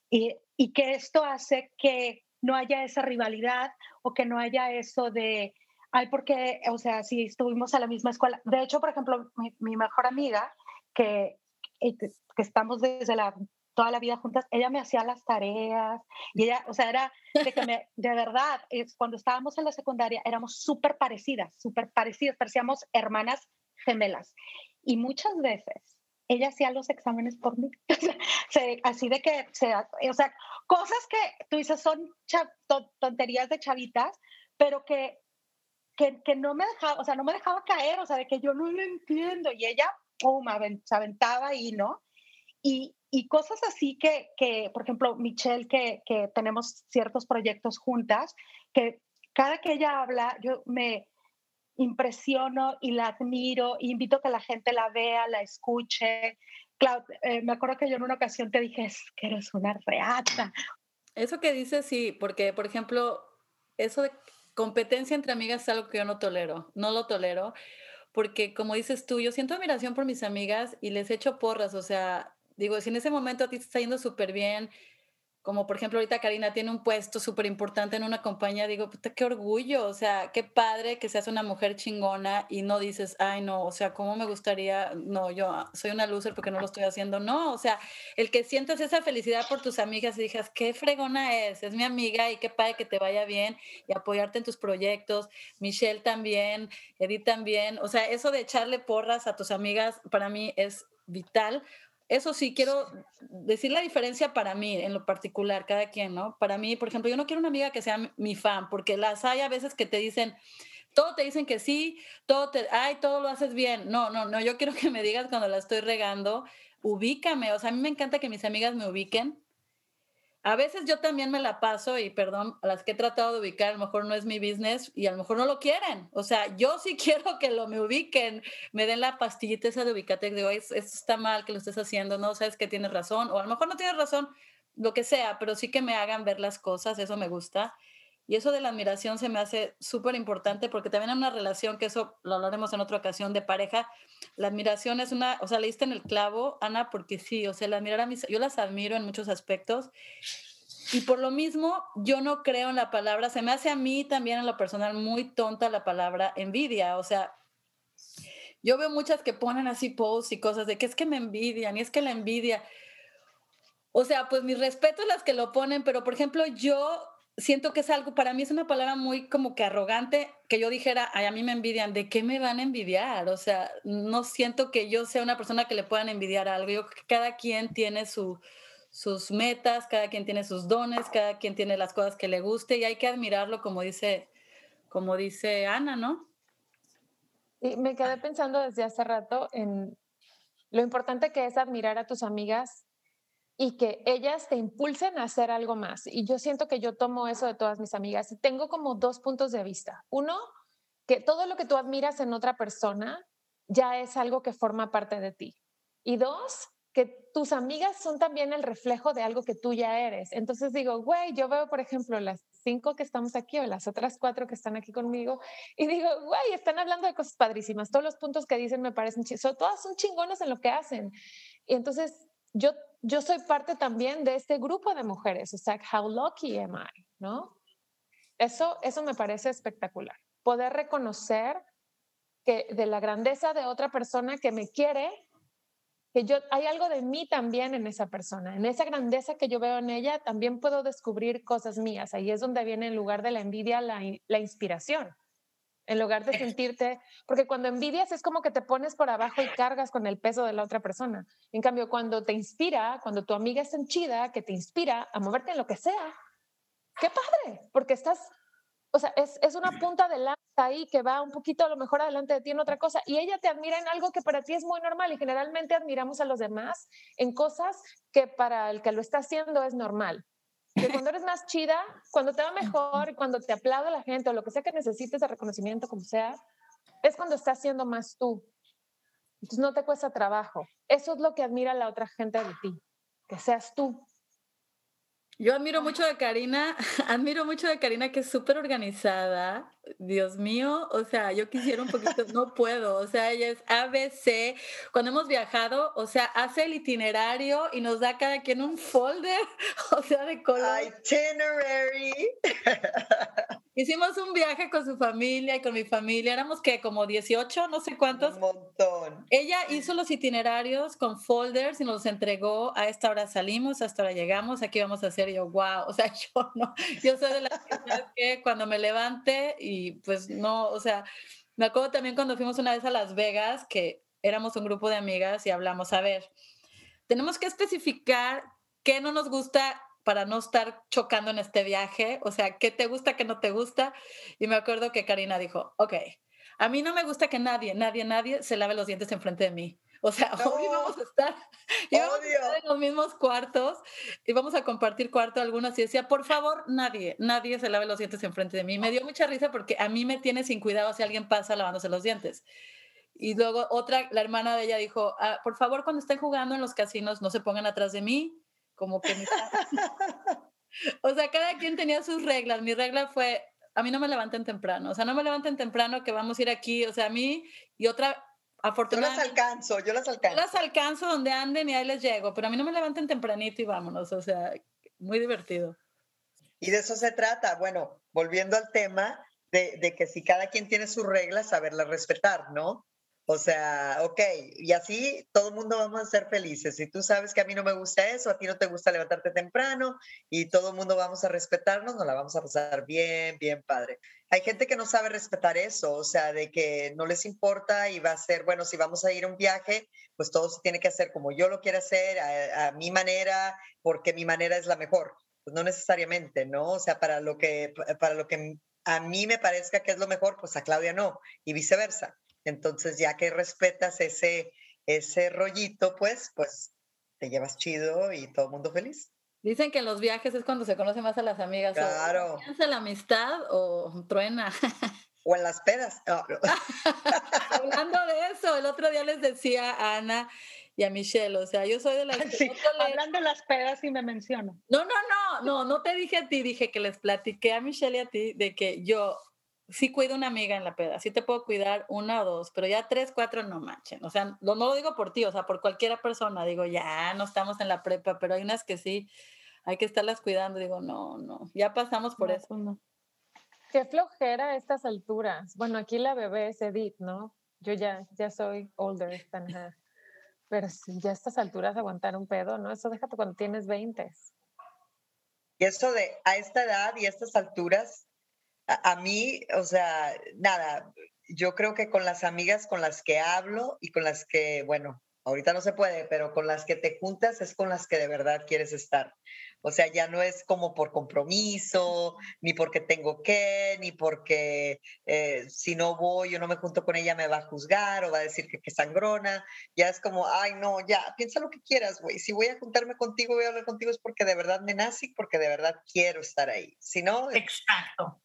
Y, y que esto hace que no haya esa rivalidad o que no haya eso de, ay, porque, o sea, si estuvimos a la misma escuela. De hecho, por ejemplo, mi, mejor amiga, que, que, estamos desde la toda la vida juntas, ella me hacía las tareas y ella, o sea, era de que me, de verdad, es, cuando estábamos en la secundaria éramos súper parecidas, súper parecidas, parecíamos hermanas gemelas. Y muchas veces ella hacía los exámenes por mí. así de que, o sea, cosas que tú dices son tonterías de chavitas, pero que, que, que, no me dejaba, o sea, no me dejaba caer, o sea, de que yo no lo entiendo. Y ella, pum, se aventaba ahí, ¿no? Y, y cosas así que, que, por ejemplo, Michelle, que, que tenemos ciertos proyectos juntas, que cada que ella habla, yo me impresiono y la admiro, invito a que la gente la vea, la escuche. Claude, eh, me acuerdo que yo en una ocasión te dije, es que eres una reata. Eso que dices, sí, porque, por ejemplo, eso de competencia entre amigas es algo que yo no tolero, no lo tolero, porque como dices tú, yo siento admiración por mis amigas y les echo porras, o sea, digo, si en ese momento a ti te está yendo súper bien, como por ejemplo ahorita Karina tiene un puesto súper importante en una compañía, digo, puta, qué orgullo, o sea, qué padre que seas una mujer chingona y no dices, ay, no, o sea, ¿cómo me gustaría? No, yo soy una loser porque no lo estoy haciendo. No, o sea, el que sientas esa felicidad por tus amigas y digas, qué fregona es, es mi amiga y qué padre que te vaya bien y apoyarte en tus proyectos. Michelle también, Edith también, o sea, eso de echarle porras a tus amigas para mí es vital eso sí, quiero decir la diferencia para mí, en lo particular, cada quien, ¿no? Para mí, por ejemplo, yo no quiero una amiga que sea mi fan, porque las hay a veces que te dicen, todo te dicen que sí, todo te, ay, todo lo haces bien. No, no, no, yo quiero que me digas cuando la estoy regando, ubícame, o sea, a mí me encanta que mis amigas me ubiquen, a veces yo también me la paso y perdón, a las que he tratado de ubicar, a lo mejor no es mi business y a lo mejor no lo quieren. O sea, yo sí quiero que lo me ubiquen, me den la pastillita esa de ubicate, digo, esto está mal que lo estés haciendo, no sabes que tienes razón, o a lo mejor no tienes razón, lo que sea, pero sí que me hagan ver las cosas, eso me gusta. Y eso de la admiración se me hace súper importante porque también en una relación, que eso lo hablaremos en otra ocasión de pareja, la admiración es una, o sea, leíste en el clavo, Ana, porque sí, o sea, la admirar a mis, yo las admiro en muchos aspectos. Y por lo mismo, yo no creo en la palabra, se me hace a mí también en lo personal muy tonta la palabra envidia, o sea, yo veo muchas que ponen así posts y cosas de que es que me envidian y es que la envidia. O sea, pues mis respetos las que lo ponen, pero por ejemplo, yo siento que es algo, para mí es una palabra muy como que arrogante, que yo dijera, ay, a mí me envidian, ¿de qué me van a envidiar? O sea, no siento que yo sea una persona que le puedan envidiar algo. Yo creo que cada quien tiene su, sus metas, cada quien tiene sus dones, cada quien tiene las cosas que le guste y hay que admirarlo como dice, como dice Ana, ¿no? Y me quedé pensando desde hace rato en lo importante que es admirar a tus amigas y que ellas te impulsen a hacer algo más. Y yo siento que yo tomo eso de todas mis amigas y tengo como dos puntos de vista. Uno, que todo lo que tú admiras en otra persona ya es algo que forma parte de ti. Y dos, que tus amigas son también el reflejo de algo que tú ya eres. Entonces digo, güey, yo veo, por ejemplo, las cinco que estamos aquí o las otras cuatro que están aquí conmigo y digo, güey, están hablando de cosas padrísimas. Todos los puntos que dicen me parecen, todas son chingonas en lo que hacen. Y entonces yo yo soy parte también de este grupo de mujeres, o sea, how lucky am I, ¿no? Eso, eso me parece espectacular. Poder reconocer que de la grandeza de otra persona que me quiere, que yo hay algo de mí también en esa persona, en esa grandeza que yo veo en ella, también puedo descubrir cosas mías. Ahí es donde viene en lugar de la envidia la, la inspiración en lugar de sentirte, porque cuando envidias es como que te pones por abajo y cargas con el peso de la otra persona. En cambio, cuando te inspira, cuando tu amiga es tan chida que te inspira a moverte en lo que sea, qué padre, porque estás, o sea, es, es una punta de lanza ahí que va un poquito a lo mejor adelante de ti en otra cosa y ella te admira en algo que para ti es muy normal y generalmente admiramos a los demás en cosas que para el que lo está haciendo es normal que cuando eres más chida, cuando te va mejor, cuando te aplaude la gente o lo que sea que necesites de reconocimiento, como sea, es cuando estás siendo más tú. Entonces no te cuesta trabajo. Eso es lo que admira la otra gente de ti, que seas tú. Yo admiro mucho de Karina, admiro mucho de Karina que es súper organizada. Dios mío, o sea, yo quisiera un poquito, no puedo, o sea, ella es ABC. Cuando hemos viajado, o sea, hace el itinerario y nos da cada quien un folder, o sea, de color. Itinerary. Hicimos un viaje con su familia y con mi familia, éramos que como 18, no sé cuántos. Un montón. Ella hizo los itinerarios con folders y nos los entregó. A esta hora salimos, a esta hora llegamos, aquí vamos a hacer. yo, wow, o sea, yo no, yo soy de las que cuando me levante y pues no, o sea, me acuerdo también cuando fuimos una vez a Las Vegas que éramos un grupo de amigas y hablamos, a ver, tenemos que especificar qué no nos gusta para no estar chocando en este viaje, o sea, qué te gusta, qué no te gusta. Y me acuerdo que Karina dijo, ok, a mí no me gusta que nadie, nadie, nadie se lave los dientes enfrente de mí. O sea, hoy vamos a estar, en los mismos cuartos y vamos a compartir cuarto algunos y decía, por favor, nadie, nadie se lave los dientes enfrente de mí. Me dio mucha risa porque a mí me tiene sin cuidado si alguien pasa lavándose los dientes. Y luego otra, la hermana de ella dijo, ah, por favor, cuando estén jugando en los casinos, no se pongan atrás de mí, como que... o sea, cada quien tenía sus reglas. Mi regla fue, a mí no me levanten temprano, o sea, no me levanten temprano que vamos a ir aquí, o sea, a mí y otra Afortunadamente. Yo las alcanzo, yo las alcanzo. Yo las alcanzo donde anden y ahí les llego, pero a mí no me levanten tempranito y vámonos, o sea, muy divertido. Y de eso se trata. Bueno, volviendo al tema de, de que si cada quien tiene sus reglas, saberlas respetar, ¿no? O sea, ok, y así todo el mundo vamos a ser felices. Si tú sabes que a mí no me gusta eso, a ti no te gusta levantarte temprano y todo el mundo vamos a respetarnos, nos la vamos a pasar bien, bien padre. Hay gente que no sabe respetar eso, o sea, de que no les importa y va a ser, bueno, si vamos a ir a un viaje, pues todo se tiene que hacer como yo lo quiero hacer, a, a mi manera, porque mi manera es la mejor. Pues no necesariamente, ¿no? O sea, para lo que, para lo que a mí me parezca que es lo mejor, pues a Claudia no, y viceversa. Entonces, ya que respetas ese, ese rollito, pues, pues te llevas chido y todo el mundo feliz. Dicen que en los viajes es cuando se conoce más a las amigas. Claro. O la amistad o truena. O en las pedas. Hablando de eso, el otro día les decía a Ana y a Michelle, o sea, yo soy de las... Sí, hablando de las pedas y me menciono. No, no, no, no, no te dije a ti, dije que les platiqué a Michelle y a ti de que yo sí cuido una amiga en la peda, sí te puedo cuidar una o dos, pero ya tres, cuatro no manchen. O sea, no, lo digo por ti, o sea, por cualquiera persona. Digo, ya no estamos en la prepa, pero hay unas que sí hay que estarlas cuidando. Digo, no, no, ya pasamos por eso, ¿no? Qué flojera a estas alturas. Bueno, aquí la bebé es Edith, ¿no? Yo ya, ya soy older than her. Pero si ya a estas alturas aguantar un pedo, ¿no? Eso déjate cuando tienes 20. Y eso de a esta edad y a estas alturas, a, mí, o sea, nada, yo creo que con las amigas con las que hablo y con las que, bueno, ahorita no se puede, pero con las que te juntas es con las que de verdad quieres estar. O sea, ya no es como por compromiso, ni porque tengo que, ni porque eh, si no voy o no me junto con ella me va a juzgar o va a decir que, que sangrona. Ya es como, ay, no, ya, piensa lo que quieras, güey. Si voy a juntarme contigo, voy a hablar contigo es porque de verdad me nace, porque de verdad quiero estar ahí. Si no... Exacto.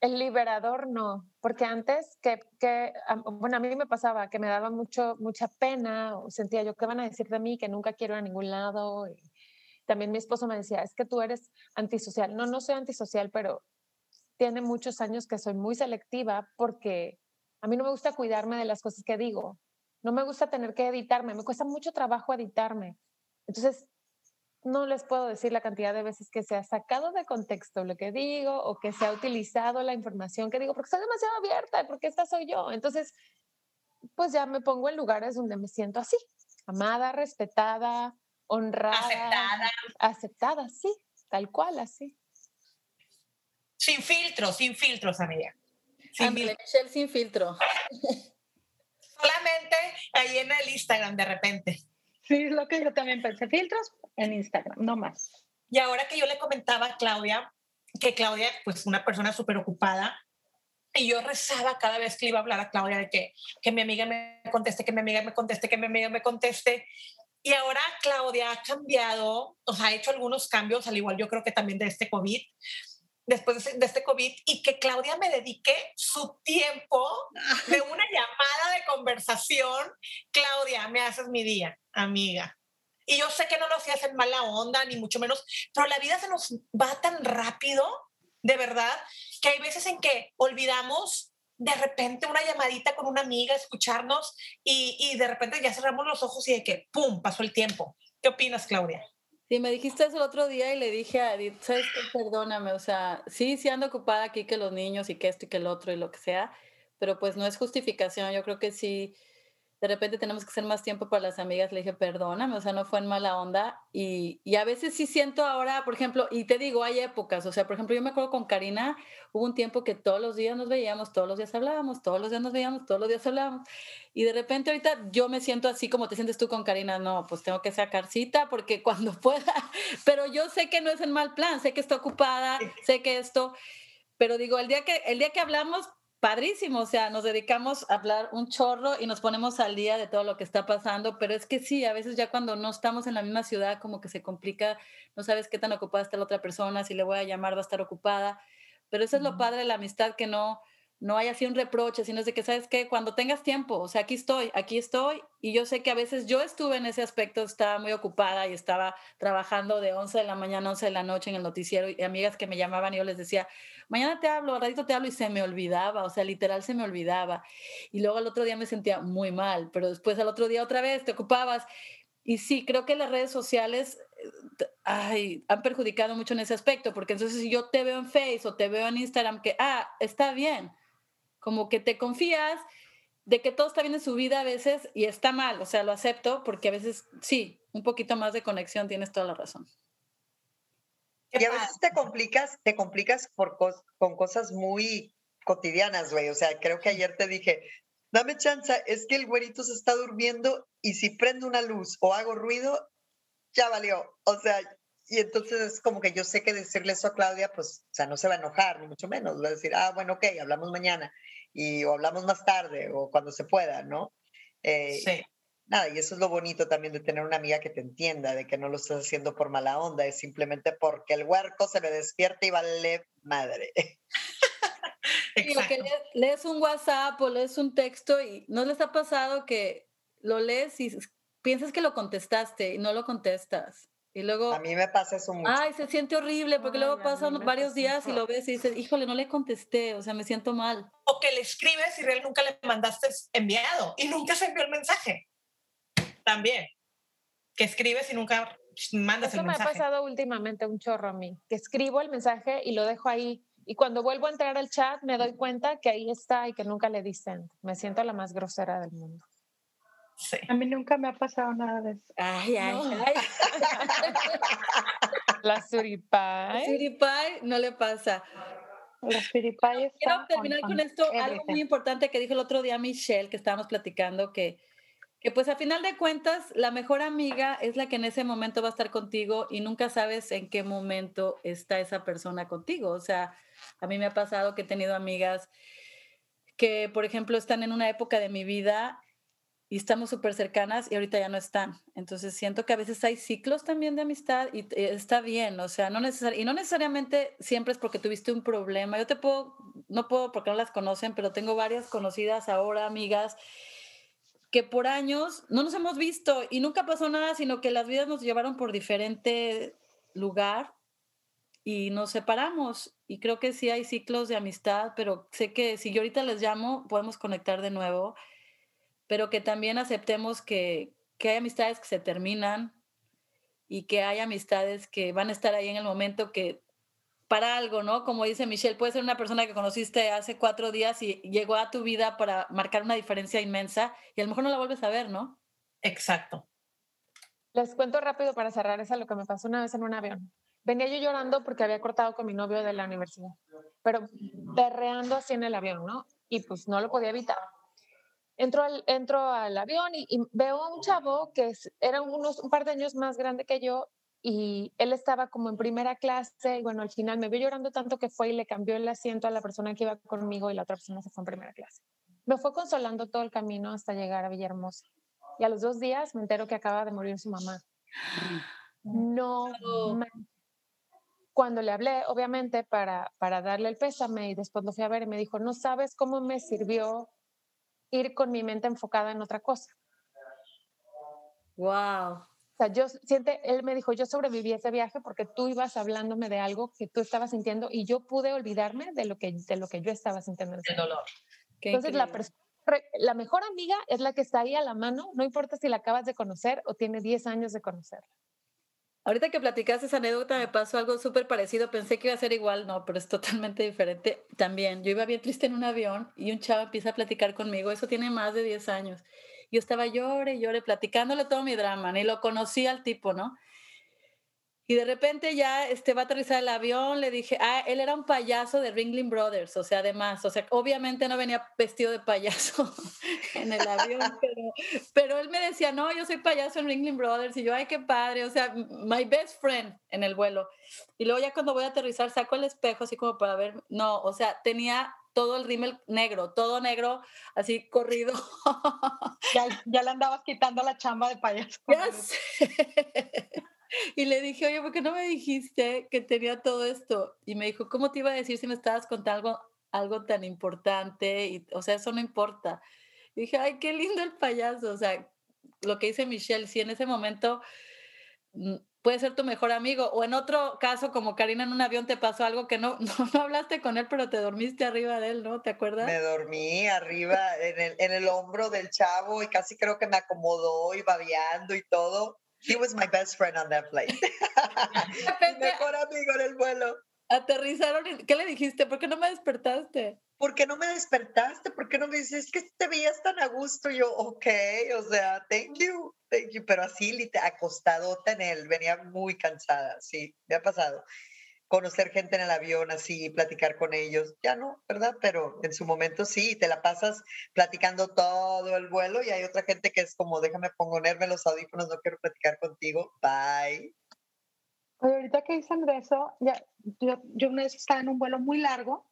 El liberador no, porque antes que, que, bueno, a mí me pasaba que me daba mucho, mucha pena, o sentía yo, ¿qué van a decir de mí? Que nunca quiero ir a ningún lado. Y también mi esposo me decía, es que tú eres antisocial. No, no soy antisocial, pero tiene muchos años que soy muy selectiva porque a mí no me gusta cuidarme de las cosas que digo. No me gusta tener que editarme, me cuesta mucho trabajo editarme. Entonces, no les puedo decir la cantidad de veces que se ha sacado de contexto lo que digo o que se ha utilizado la información que digo porque soy demasiado abierta, porque esta soy yo. Entonces, pues ya me pongo en lugares donde me siento así, amada, respetada, honrada, aceptada, aceptada, sí, tal cual, así. Sin filtros, sin filtros, amiga. Sin Michelle sin filtro. Solamente ahí en el Instagram de repente. Sí, es lo que yo también pensé. Filtros en Instagram, no más. Y ahora que yo le comentaba a Claudia, que Claudia, pues una persona súper ocupada, y yo rezaba cada vez que iba a hablar a Claudia de que, que mi amiga me conteste, que mi amiga me conteste, que mi amiga me conteste. Y ahora Claudia ha cambiado, o sea, ha hecho algunos cambios, al igual yo creo que también de este COVID, después de este COVID y que Claudia me dedique su tiempo de una llamada de conversación. Claudia, me haces mi día, amiga. Y yo sé que no lo hacías en mala onda, ni mucho menos, pero la vida se nos va tan rápido, de verdad, que hay veces en que olvidamos de repente una llamadita con una amiga, escucharnos y, y de repente ya cerramos los ojos y de que, ¡pum!, pasó el tiempo. ¿Qué opinas, Claudia? Sí, me dijiste eso el otro día y le dije a Edith, ¿sabes qué? Perdóname, o sea, sí, sí ando ocupada aquí que los niños y que esto y que el otro y lo que sea, pero pues no es justificación. Yo creo que sí, de repente tenemos que hacer más tiempo para las amigas, le dije, perdóname, o sea, no fue en mala onda. Y, y, a veces sí siento ahora, por ejemplo, y te digo, hay épocas, o sea, por ejemplo, yo me acuerdo con Karina, hubo un tiempo que todos los días nos veíamos, todos los días hablábamos, todos los días nos veíamos, todos los días hablábamos. Y de repente ahorita yo me siento así como te sientes tú con Karina, no, pues tengo que sacar cita porque cuando pueda, pero yo sé que no es en mal plan, sé que está ocupada, sé que esto, pero digo, el día que, el día que hablamos, padrísimo, o sea, nos dedicamos a hablar un chorro y nos ponemos al día de todo lo que está pasando, pero es que sí, a veces ya cuando no estamos en la misma ciudad como que se complica, no sabes qué tan ocupada está la otra persona, si le voy a llamar va a estar ocupada, pero eso es lo padre de la amistad, que no, no hay así un reproche, sino es de que, ¿sabes qué? Cuando tengas tiempo, o sea, aquí estoy, aquí estoy, y yo sé que a veces yo estuve en ese aspecto, estaba muy ocupada y estaba trabajando de 11 de la mañana a 11 de la noche en el noticiero y amigas que me llamaban y yo les decía, mañana te hablo, ratito te hablo y se me olvidaba, o sea, literal se me olvidaba. Y luego al otro día me sentía muy mal, pero después al otro día otra vez te ocupabas. Y sí, creo que las redes sociales eh, ay, han perjudicado mucho en ese aspecto, porque entonces si yo te veo en Facebook o te veo en Instagram, que, ah, está bien como que te confías de que todo está bien en su vida a veces y está mal, o sea, lo acepto porque a veces sí, un poquito más de conexión, tienes toda la razón. Y a veces te complicas, te complicas por con cosas muy cotidianas, güey. O sea, creo que ayer te dije, dame chance, es que el güerito se está durmiendo y si prendo una luz o hago ruido, ya valió. O sea, y entonces es como que yo sé que decirle eso a Claudia, pues, o sea, no se va a enojar, ni mucho menos. Va a decir, ah, bueno, ok, hablamos mañana, y, o hablamos más tarde, o cuando se pueda, ¿no? Eh, sí. Nada, y eso es lo bonito también de tener una amiga que te entienda, de que no lo estás haciendo por mala onda, es simplemente porque el huerco se me despierta y vale madre. Exacto. que lees un WhatsApp o lees un texto y no les ha pasado que lo lees y piensas que lo contestaste y no lo contestas. Y luego... A mí me pasa eso mucho. Ay, se siente horrible porque luego pasan varios días y lo ves y dices, híjole, no le contesté, o sea, me siento mal. O que le escribes y real nunca le mandaste enviado y nunca se envió el mensaje. También. Que escribes y nunca mandas el mensaje. Eso me ha pasado últimamente un chorro a mí, que escribo el mensaje y lo dejo ahí. Y cuando vuelvo a entrar al chat me doy cuenta que ahí está y que nunca le dicen. Me siento la más grosera del mundo. A mí nunca me ha pasado nada de eso. Ay, ay, ay. La suripay. suripay no le pasa. La suripay Quiero terminar con esto, algo muy importante que dijo el otro día Michelle, que estábamos platicando, que, que pues a final de cuentas, la mejor amiga es la que en ese momento va a estar contigo y nunca sabes en qué momento está esa persona contigo. O sea, a mí me ha pasado que he tenido amigas que, por ejemplo, están en una época de mi vida y estamos súper cercanas y ahorita ya no están. Entonces siento que a veces hay ciclos también de amistad y eh, está bien, o sea, no y no necesariamente siempre es porque tuviste un problema. Yo te puedo, no puedo porque no las conocen, pero tengo varias conocidas ahora, amigas, que por años no nos hemos visto y nunca pasó nada, sino que las vidas nos llevaron por diferente lugar y nos separamos. Y creo que sí hay ciclos de amistad, pero sé que si yo ahorita les llamo, podemos conectar de nuevo pero que también aceptemos que, hay amistades que se terminan y que hay amistades que van a estar ahí en el momento que para algo, ¿no? Como dice Michelle, puede ser una persona que conociste hace cuatro días y llegó a tu vida para marcar una diferencia inmensa y a lo mejor no la vuelves a ver, ¿no? Exacto. Les cuento rápido para cerrar esa lo que me pasó una vez en un avión. Venía yo llorando porque había cortado con mi novio de la universidad, pero berreando así en el avión, ¿no? Y pues no lo podía evitar entro al, entro al avión y, veo a un chavo que era unos, un par de años más grande que yo y él estaba como en primera clase y bueno, al final me vio llorando tanto que fue y le cambió el asiento a la persona que iba conmigo y la otra persona se fue en primera clase. Me fue consolando todo el camino hasta llegar a Villahermosa. Y a los dos días me entero que acaba de morir su mamá. No. Cuando le hablé, obviamente, para, para darle el pésame y después lo fui a ver y me dijo, no sabes cómo me sirvió ir con mi mente enfocada en otra cosa. Wow. O sea, yo siente, él me dijo, yo sobreviví a ese viaje porque tú ibas hablándome de algo que tú estabas sintiendo y yo pude olvidarme de lo que, de lo que yo estaba sintiendo. El dolor. Entonces, la, la mejor amiga es la que está ahí a la mano, no importa si la acabas de conocer o tiene 10 años de conocerla. Ahorita que platicaste esa anécdota me pasó algo súper parecido, pensé que iba a ser igual, no, pero es totalmente diferente también. Yo iba bien triste en un avión y un chavo empieza a platicar conmigo, eso tiene más de 10 años, Yo estaba llore, llore, platicándole todo mi drama, ni lo conocí al tipo, ¿no? Y de repente ya este, va a aterrizar el avión, le dije, ah, él era un payaso de Ringling Brothers, o sea, además, o sea, obviamente no venía vestido de payaso en el avión, pero, pero él me decía, no, yo soy payaso en Ringling Brothers, y yo, ay, qué padre, o sea, my best friend en el vuelo. Y luego ya cuando voy a aterrizar saco el espejo así como para ver, no, o sea, tenía todo el rímel negro, todo negro, así corrido. Ya, ya le andabas quitando la chamba de payaso. Ya sé. Y le dije, oye, ¿por qué no me dijiste que tenía todo esto? Y me dijo, ¿cómo te iba a decir si me estabas contando algo, algo tan importante? Y, o sea, eso no importa. Y dije, ay, qué lindo el payaso. O sea, lo que dice Michelle, si en ese momento mm, puede ser tu mejor amigo, o en otro caso, como Karina en un avión te pasó algo que no, no, hablaste con él, pero te dormiste arriba de él, ¿no? ¿Te acuerdas? Me dormí arriba en el, en el hombro del chavo y casi creo que me acomodó y babeando y todo. He was my best friend on that flight. mejor amigo en el vuelo. Aterrizaron y ¿qué le dijiste? ¿Por qué no me despertaste? ¿Por qué no me despertaste? ¿Por qué no me dices es que te veías tan a gusto? yo, ok, o sea, thank you, thank you, pero así acostado en él, venía muy cansada, sí, me ha pasado conocer gente en el avión así, platicar con ellos, ya no, ¿verdad? Pero en su momento sí, te la pasas platicando todo el vuelo y hay otra gente que es como, déjame ponerme los audífonos, no quiero platicar contigo, bye. Oye, ahorita que dicen de eso, ya, yo, yo una vez estaba en un vuelo muy largo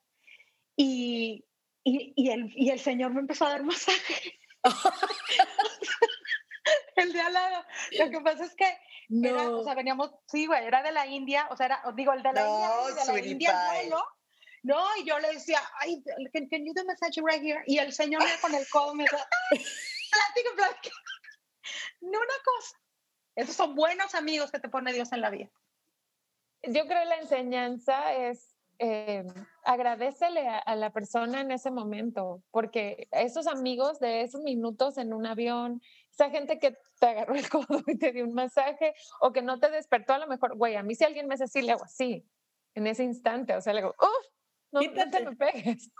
y, y, y, el, y el señor me empezó a dar masaje. el de al lado. Lo que pasa es que no. o sea, veníamos, sí, güey, era de la India, o sea, era, digo, el de la India, de la India vuelo. No, y yo le decía, ay, can, can you do massage right here? Y el señor con el codo me decía, plático, plático. No una cosa. Esos son buenos amigos que te pone Dios en la vida. Yo creo que la enseñanza es eh, agradecele a, a, la persona en ese momento, porque esos amigos de esos minutos en un avión, esa gente que te agarró el codo y te dio un masaje o que no te despertó a lo mejor, güey, a mí si alguien me hace así, le hago así, en ese instante, o sea, le digo, uff, no, no te me pegues.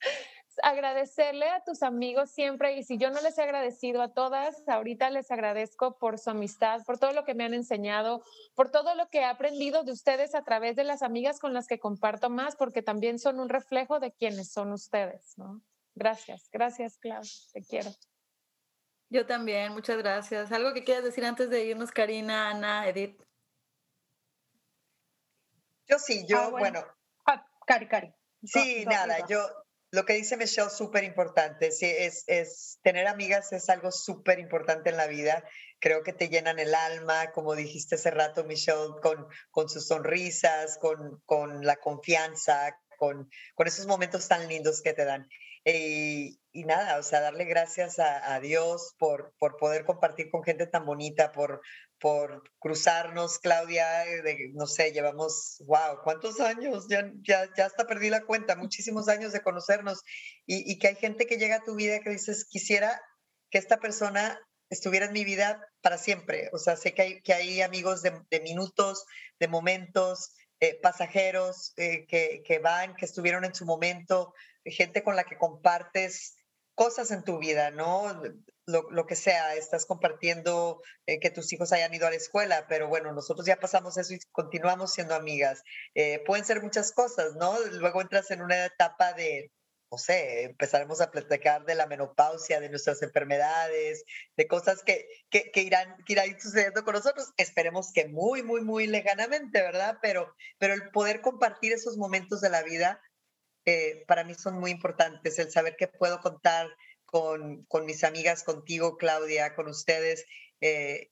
Agradecerle a tus amigos siempre y si yo no les he agradecido a todas, ahorita les agradezco por su amistad, por todo lo que me han enseñado, por todo lo que he aprendido de ustedes a través de las amigas con las que comparto más, porque también son un reflejo de quienes son ustedes, ¿no? Gracias, gracias, Clau, te quiero. Yo también, muchas gracias. ¿Algo que quieras decir antes de irnos, Karina, Ana, Edith? Yo sí, yo, ah, bueno. Ah, cari, Cari. Sí, nada, yo, lo que dice Michelle, súper importante. Sí, es, es, tener amigas es algo súper importante en la vida. Creo que te llenan el alma, como dijiste hace rato, Michelle, con, con sus sonrisas, con, con la confianza, con, con esos momentos tan lindos que te dan. Y, y nada, o sea, darle gracias a, Dios por, por poder compartir con gente tan bonita, por, por cruzarnos, Claudia, de, no sé, llevamos, wow, ¿cuántos años? Ya, ya, ya hasta perdí la cuenta, muchísimos años de conocernos y, y, que hay gente que llega a tu vida que dices, quisiera que esta persona estuviera en mi vida para siempre. O sea, sé que hay, que hay amigos de, de minutos, de momentos, eh, pasajeros eh, que, que van, que estuvieron en su momento, gente con la que compartes cosas en tu vida, ¿no? Lo, lo que sea, estás compartiendo eh, que tus hijos hayan ido a la escuela, pero bueno, nosotros ya pasamos eso y continuamos siendo amigas. Eh, pueden ser muchas cosas, ¿no? Luego entras en una etapa de, no sé, empezaremos a platicar de la menopausia, de nuestras enfermedades, de cosas que, que, que, irán, que irán sucediendo con nosotros. Esperemos que muy, muy, muy lejanamente, ¿verdad? Pero, pero el poder compartir esos momentos de la vida para mí son muy importantes, el saber que puedo contar con, con mis amigas, contigo, Claudia, con ustedes. Eh,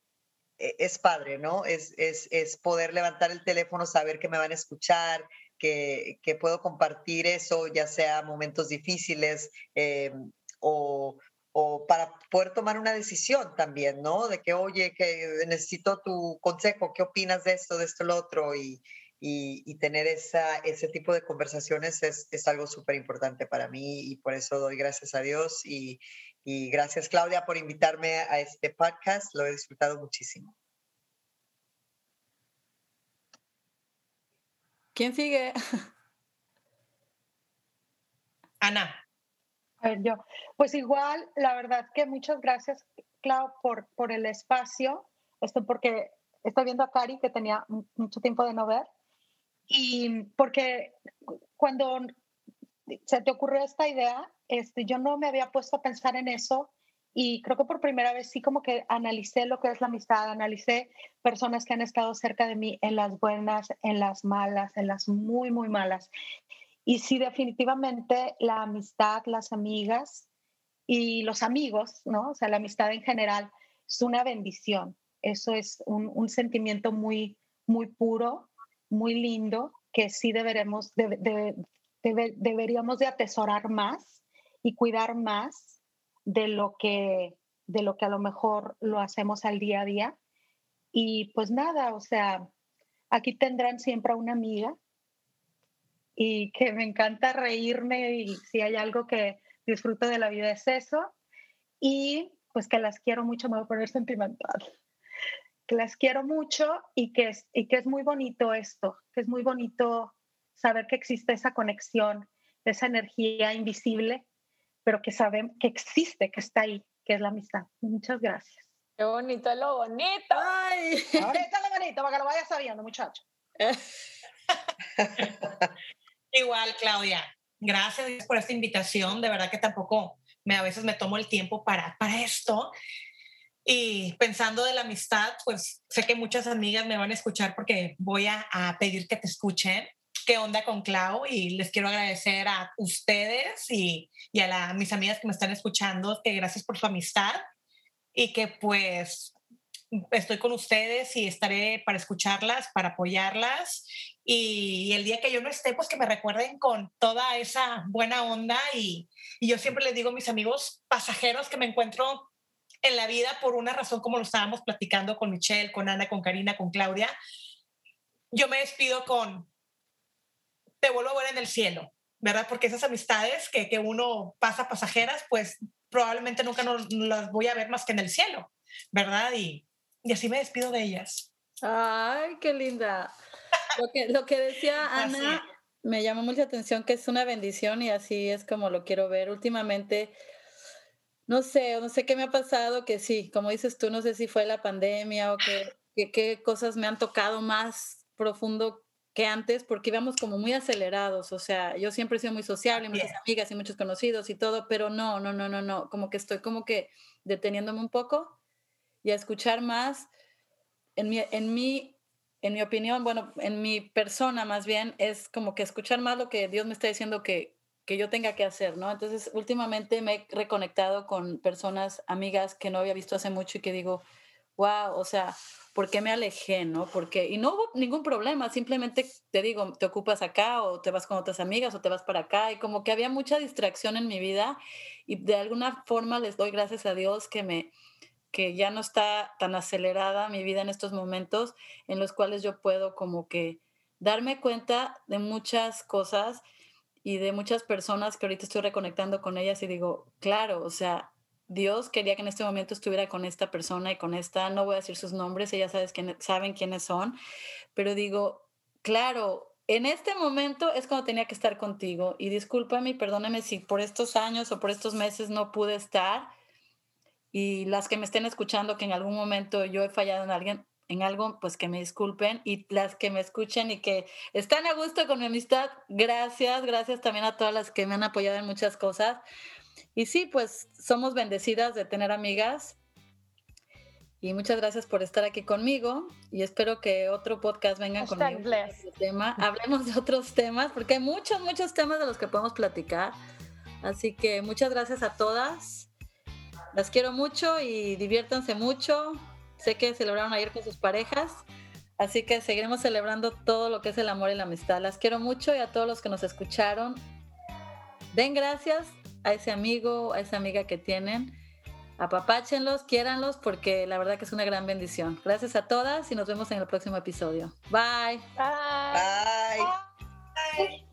e, es padre, ¿no? Es, es, es, poder levantar el teléfono, saber que me van a escuchar, que, que puedo compartir eso, ya sea momentos difíciles eh, o, o, para poder tomar una decisión también, ¿no? De que, oye, que necesito tu consejo, ¿qué opinas de esto, de esto, lo otro? Y, y, tener esa, ese tipo de conversaciones es, es algo súper importante para mí y por eso doy gracias a Dios y, y gracias Claudia por invitarme a este podcast, lo he disfrutado muchísimo. ¿Quién sigue? Ana. ver, yo. Pues igual, la verdad que muchas gracias, Clau, por, por el espacio. Esto porque estoy viendo a Cari, que tenía mucho tiempo de no ver. Y porque cuando se te ocurrió esta idea, este, yo no me había puesto a pensar en eso y creo que por primera vez sí como que analicé lo que es la amistad, analicé personas que han estado cerca de mí en las buenas, en las malas, en las muy, muy malas. Y sí, definitivamente la amistad, las amigas y los amigos, ¿no? O sea, la amistad en general es una bendición. Eso es un, un sentimiento muy, muy puro, muy lindo, que sí deberemos, deberíamos de atesorar más y cuidar más de lo que de lo que a lo mejor lo hacemos al día a día. Y pues nada, o sea, aquí tendrán siempre a una amiga y que me encanta reírme y si hay algo que disfruto de la vida es eso. Y pues que las quiero mucho, me voy a poner sentimental. Que las quiero mucho y que, es, y que es muy bonito esto, que es muy bonito saber que existe esa conexión, esa energía invisible pero que saben que existe, que está ahí, que es la amistad. Muchas gracias. Qué bonito lo bonito. Ay. Ahorita lo bonito, para que lo vayas sabiendo, muchacho. Igual, Claudia. Gracias por esta invitación. De verdad que tampoco me, a veces me tomo el tiempo para, para esto. Y pensando de la amistad, pues sé que muchas amigas me van a escuchar porque voy a, pedir que te escuchen. Qué onda con Clau y les quiero agradecer a ustedes y, y a la, mis amigas que me están escuchando, que gracias por su amistad y que pues estoy con ustedes y estaré para escucharlas, para apoyarlas. Y, el día que yo no esté, pues que me recuerden con toda esa buena onda y, y yo siempre les digo a mis amigos pasajeros que me encuentro en la vida por una razón como lo estábamos platicando con Michelle, con Ana, con Karina, con Claudia. Yo me despido con te vuelvo a ver en el cielo, ¿verdad? Porque esas amistades que, que uno pasa pasajeras, pues probablemente nunca nos, las voy a ver más que en el cielo, ¿verdad? Y, y así me despido de ellas. Ay, qué linda. Lo que, lo que decía Ana me llamó mucha atención, que es una bendición y así es como lo quiero ver. Últimamente, no sé, no sé qué me ha pasado, que sí, como dices tú, no sé si fue la pandemia o qué cosas me han tocado más profundo que antes porque íbamos como muy acelerados, o sea, yo siempre he sido muy sociable, muchas amigas y muchos conocidos y todo, pero no, no, no, no, no, como que estoy como que deteniéndome un poco y a escuchar más. En mi, en mi, en mi opinión, bueno, en mi persona más bien, es como que escuchar más lo que Dios me está diciendo que, que yo tenga que hacer, ¿no? Entonces, últimamente me he reconectado con personas, amigas que no había visto hace mucho y que digo, wow, o sea, ¿por qué me alejé, no? Porque, y no hubo ningún problema, simplemente te digo, te ocupas acá o te vas con otras amigas o te vas para acá y como que había mucha distracción en mi vida y de alguna forma les doy gracias a Dios que me que ya no está tan acelerada mi vida en estos momentos en los cuales yo puedo como que darme cuenta de muchas cosas y de muchas personas que ahorita estoy reconectando con ellas y digo, claro, o sea, Dios quería que en este momento estuviera con esta persona y con esta, no voy a decir sus nombres, ellas sabes quién, saben quiénes son, pero digo, claro, en este momento es cuando tenía que estar contigo y discúlpame y perdóname si por estos años o por estos meses no pude estar y las que me estén escuchando que en algún momento yo he fallado en alguien, en algo, pues que me disculpen y las que me escuchen y que están a gusto con mi amistad, gracias, gracias también a todas las que me han apoyado en muchas cosas. Y sí, pues somos bendecidas de tener amigas. Y muchas gracias por estar aquí conmigo y espero que otro podcast venga conmigo. tema. Hablemos de otros temas porque hay muchos, muchos temas de los que podemos platicar. Así que muchas gracias a todas. Las quiero mucho y diviértanse mucho. Sé que celebraron ayer con sus parejas. Así que seguiremos celebrando todo lo que es el amor y la amistad. Las quiero mucho y a todos los que nos escucharon. Den gracias a ese amigo, a esa amiga que tienen. Apapáchenlos, quiéranlos, porque la verdad que es una gran bendición. Gracias a todas y nos vemos en el próximo episodio. Bye. Bye. Bye.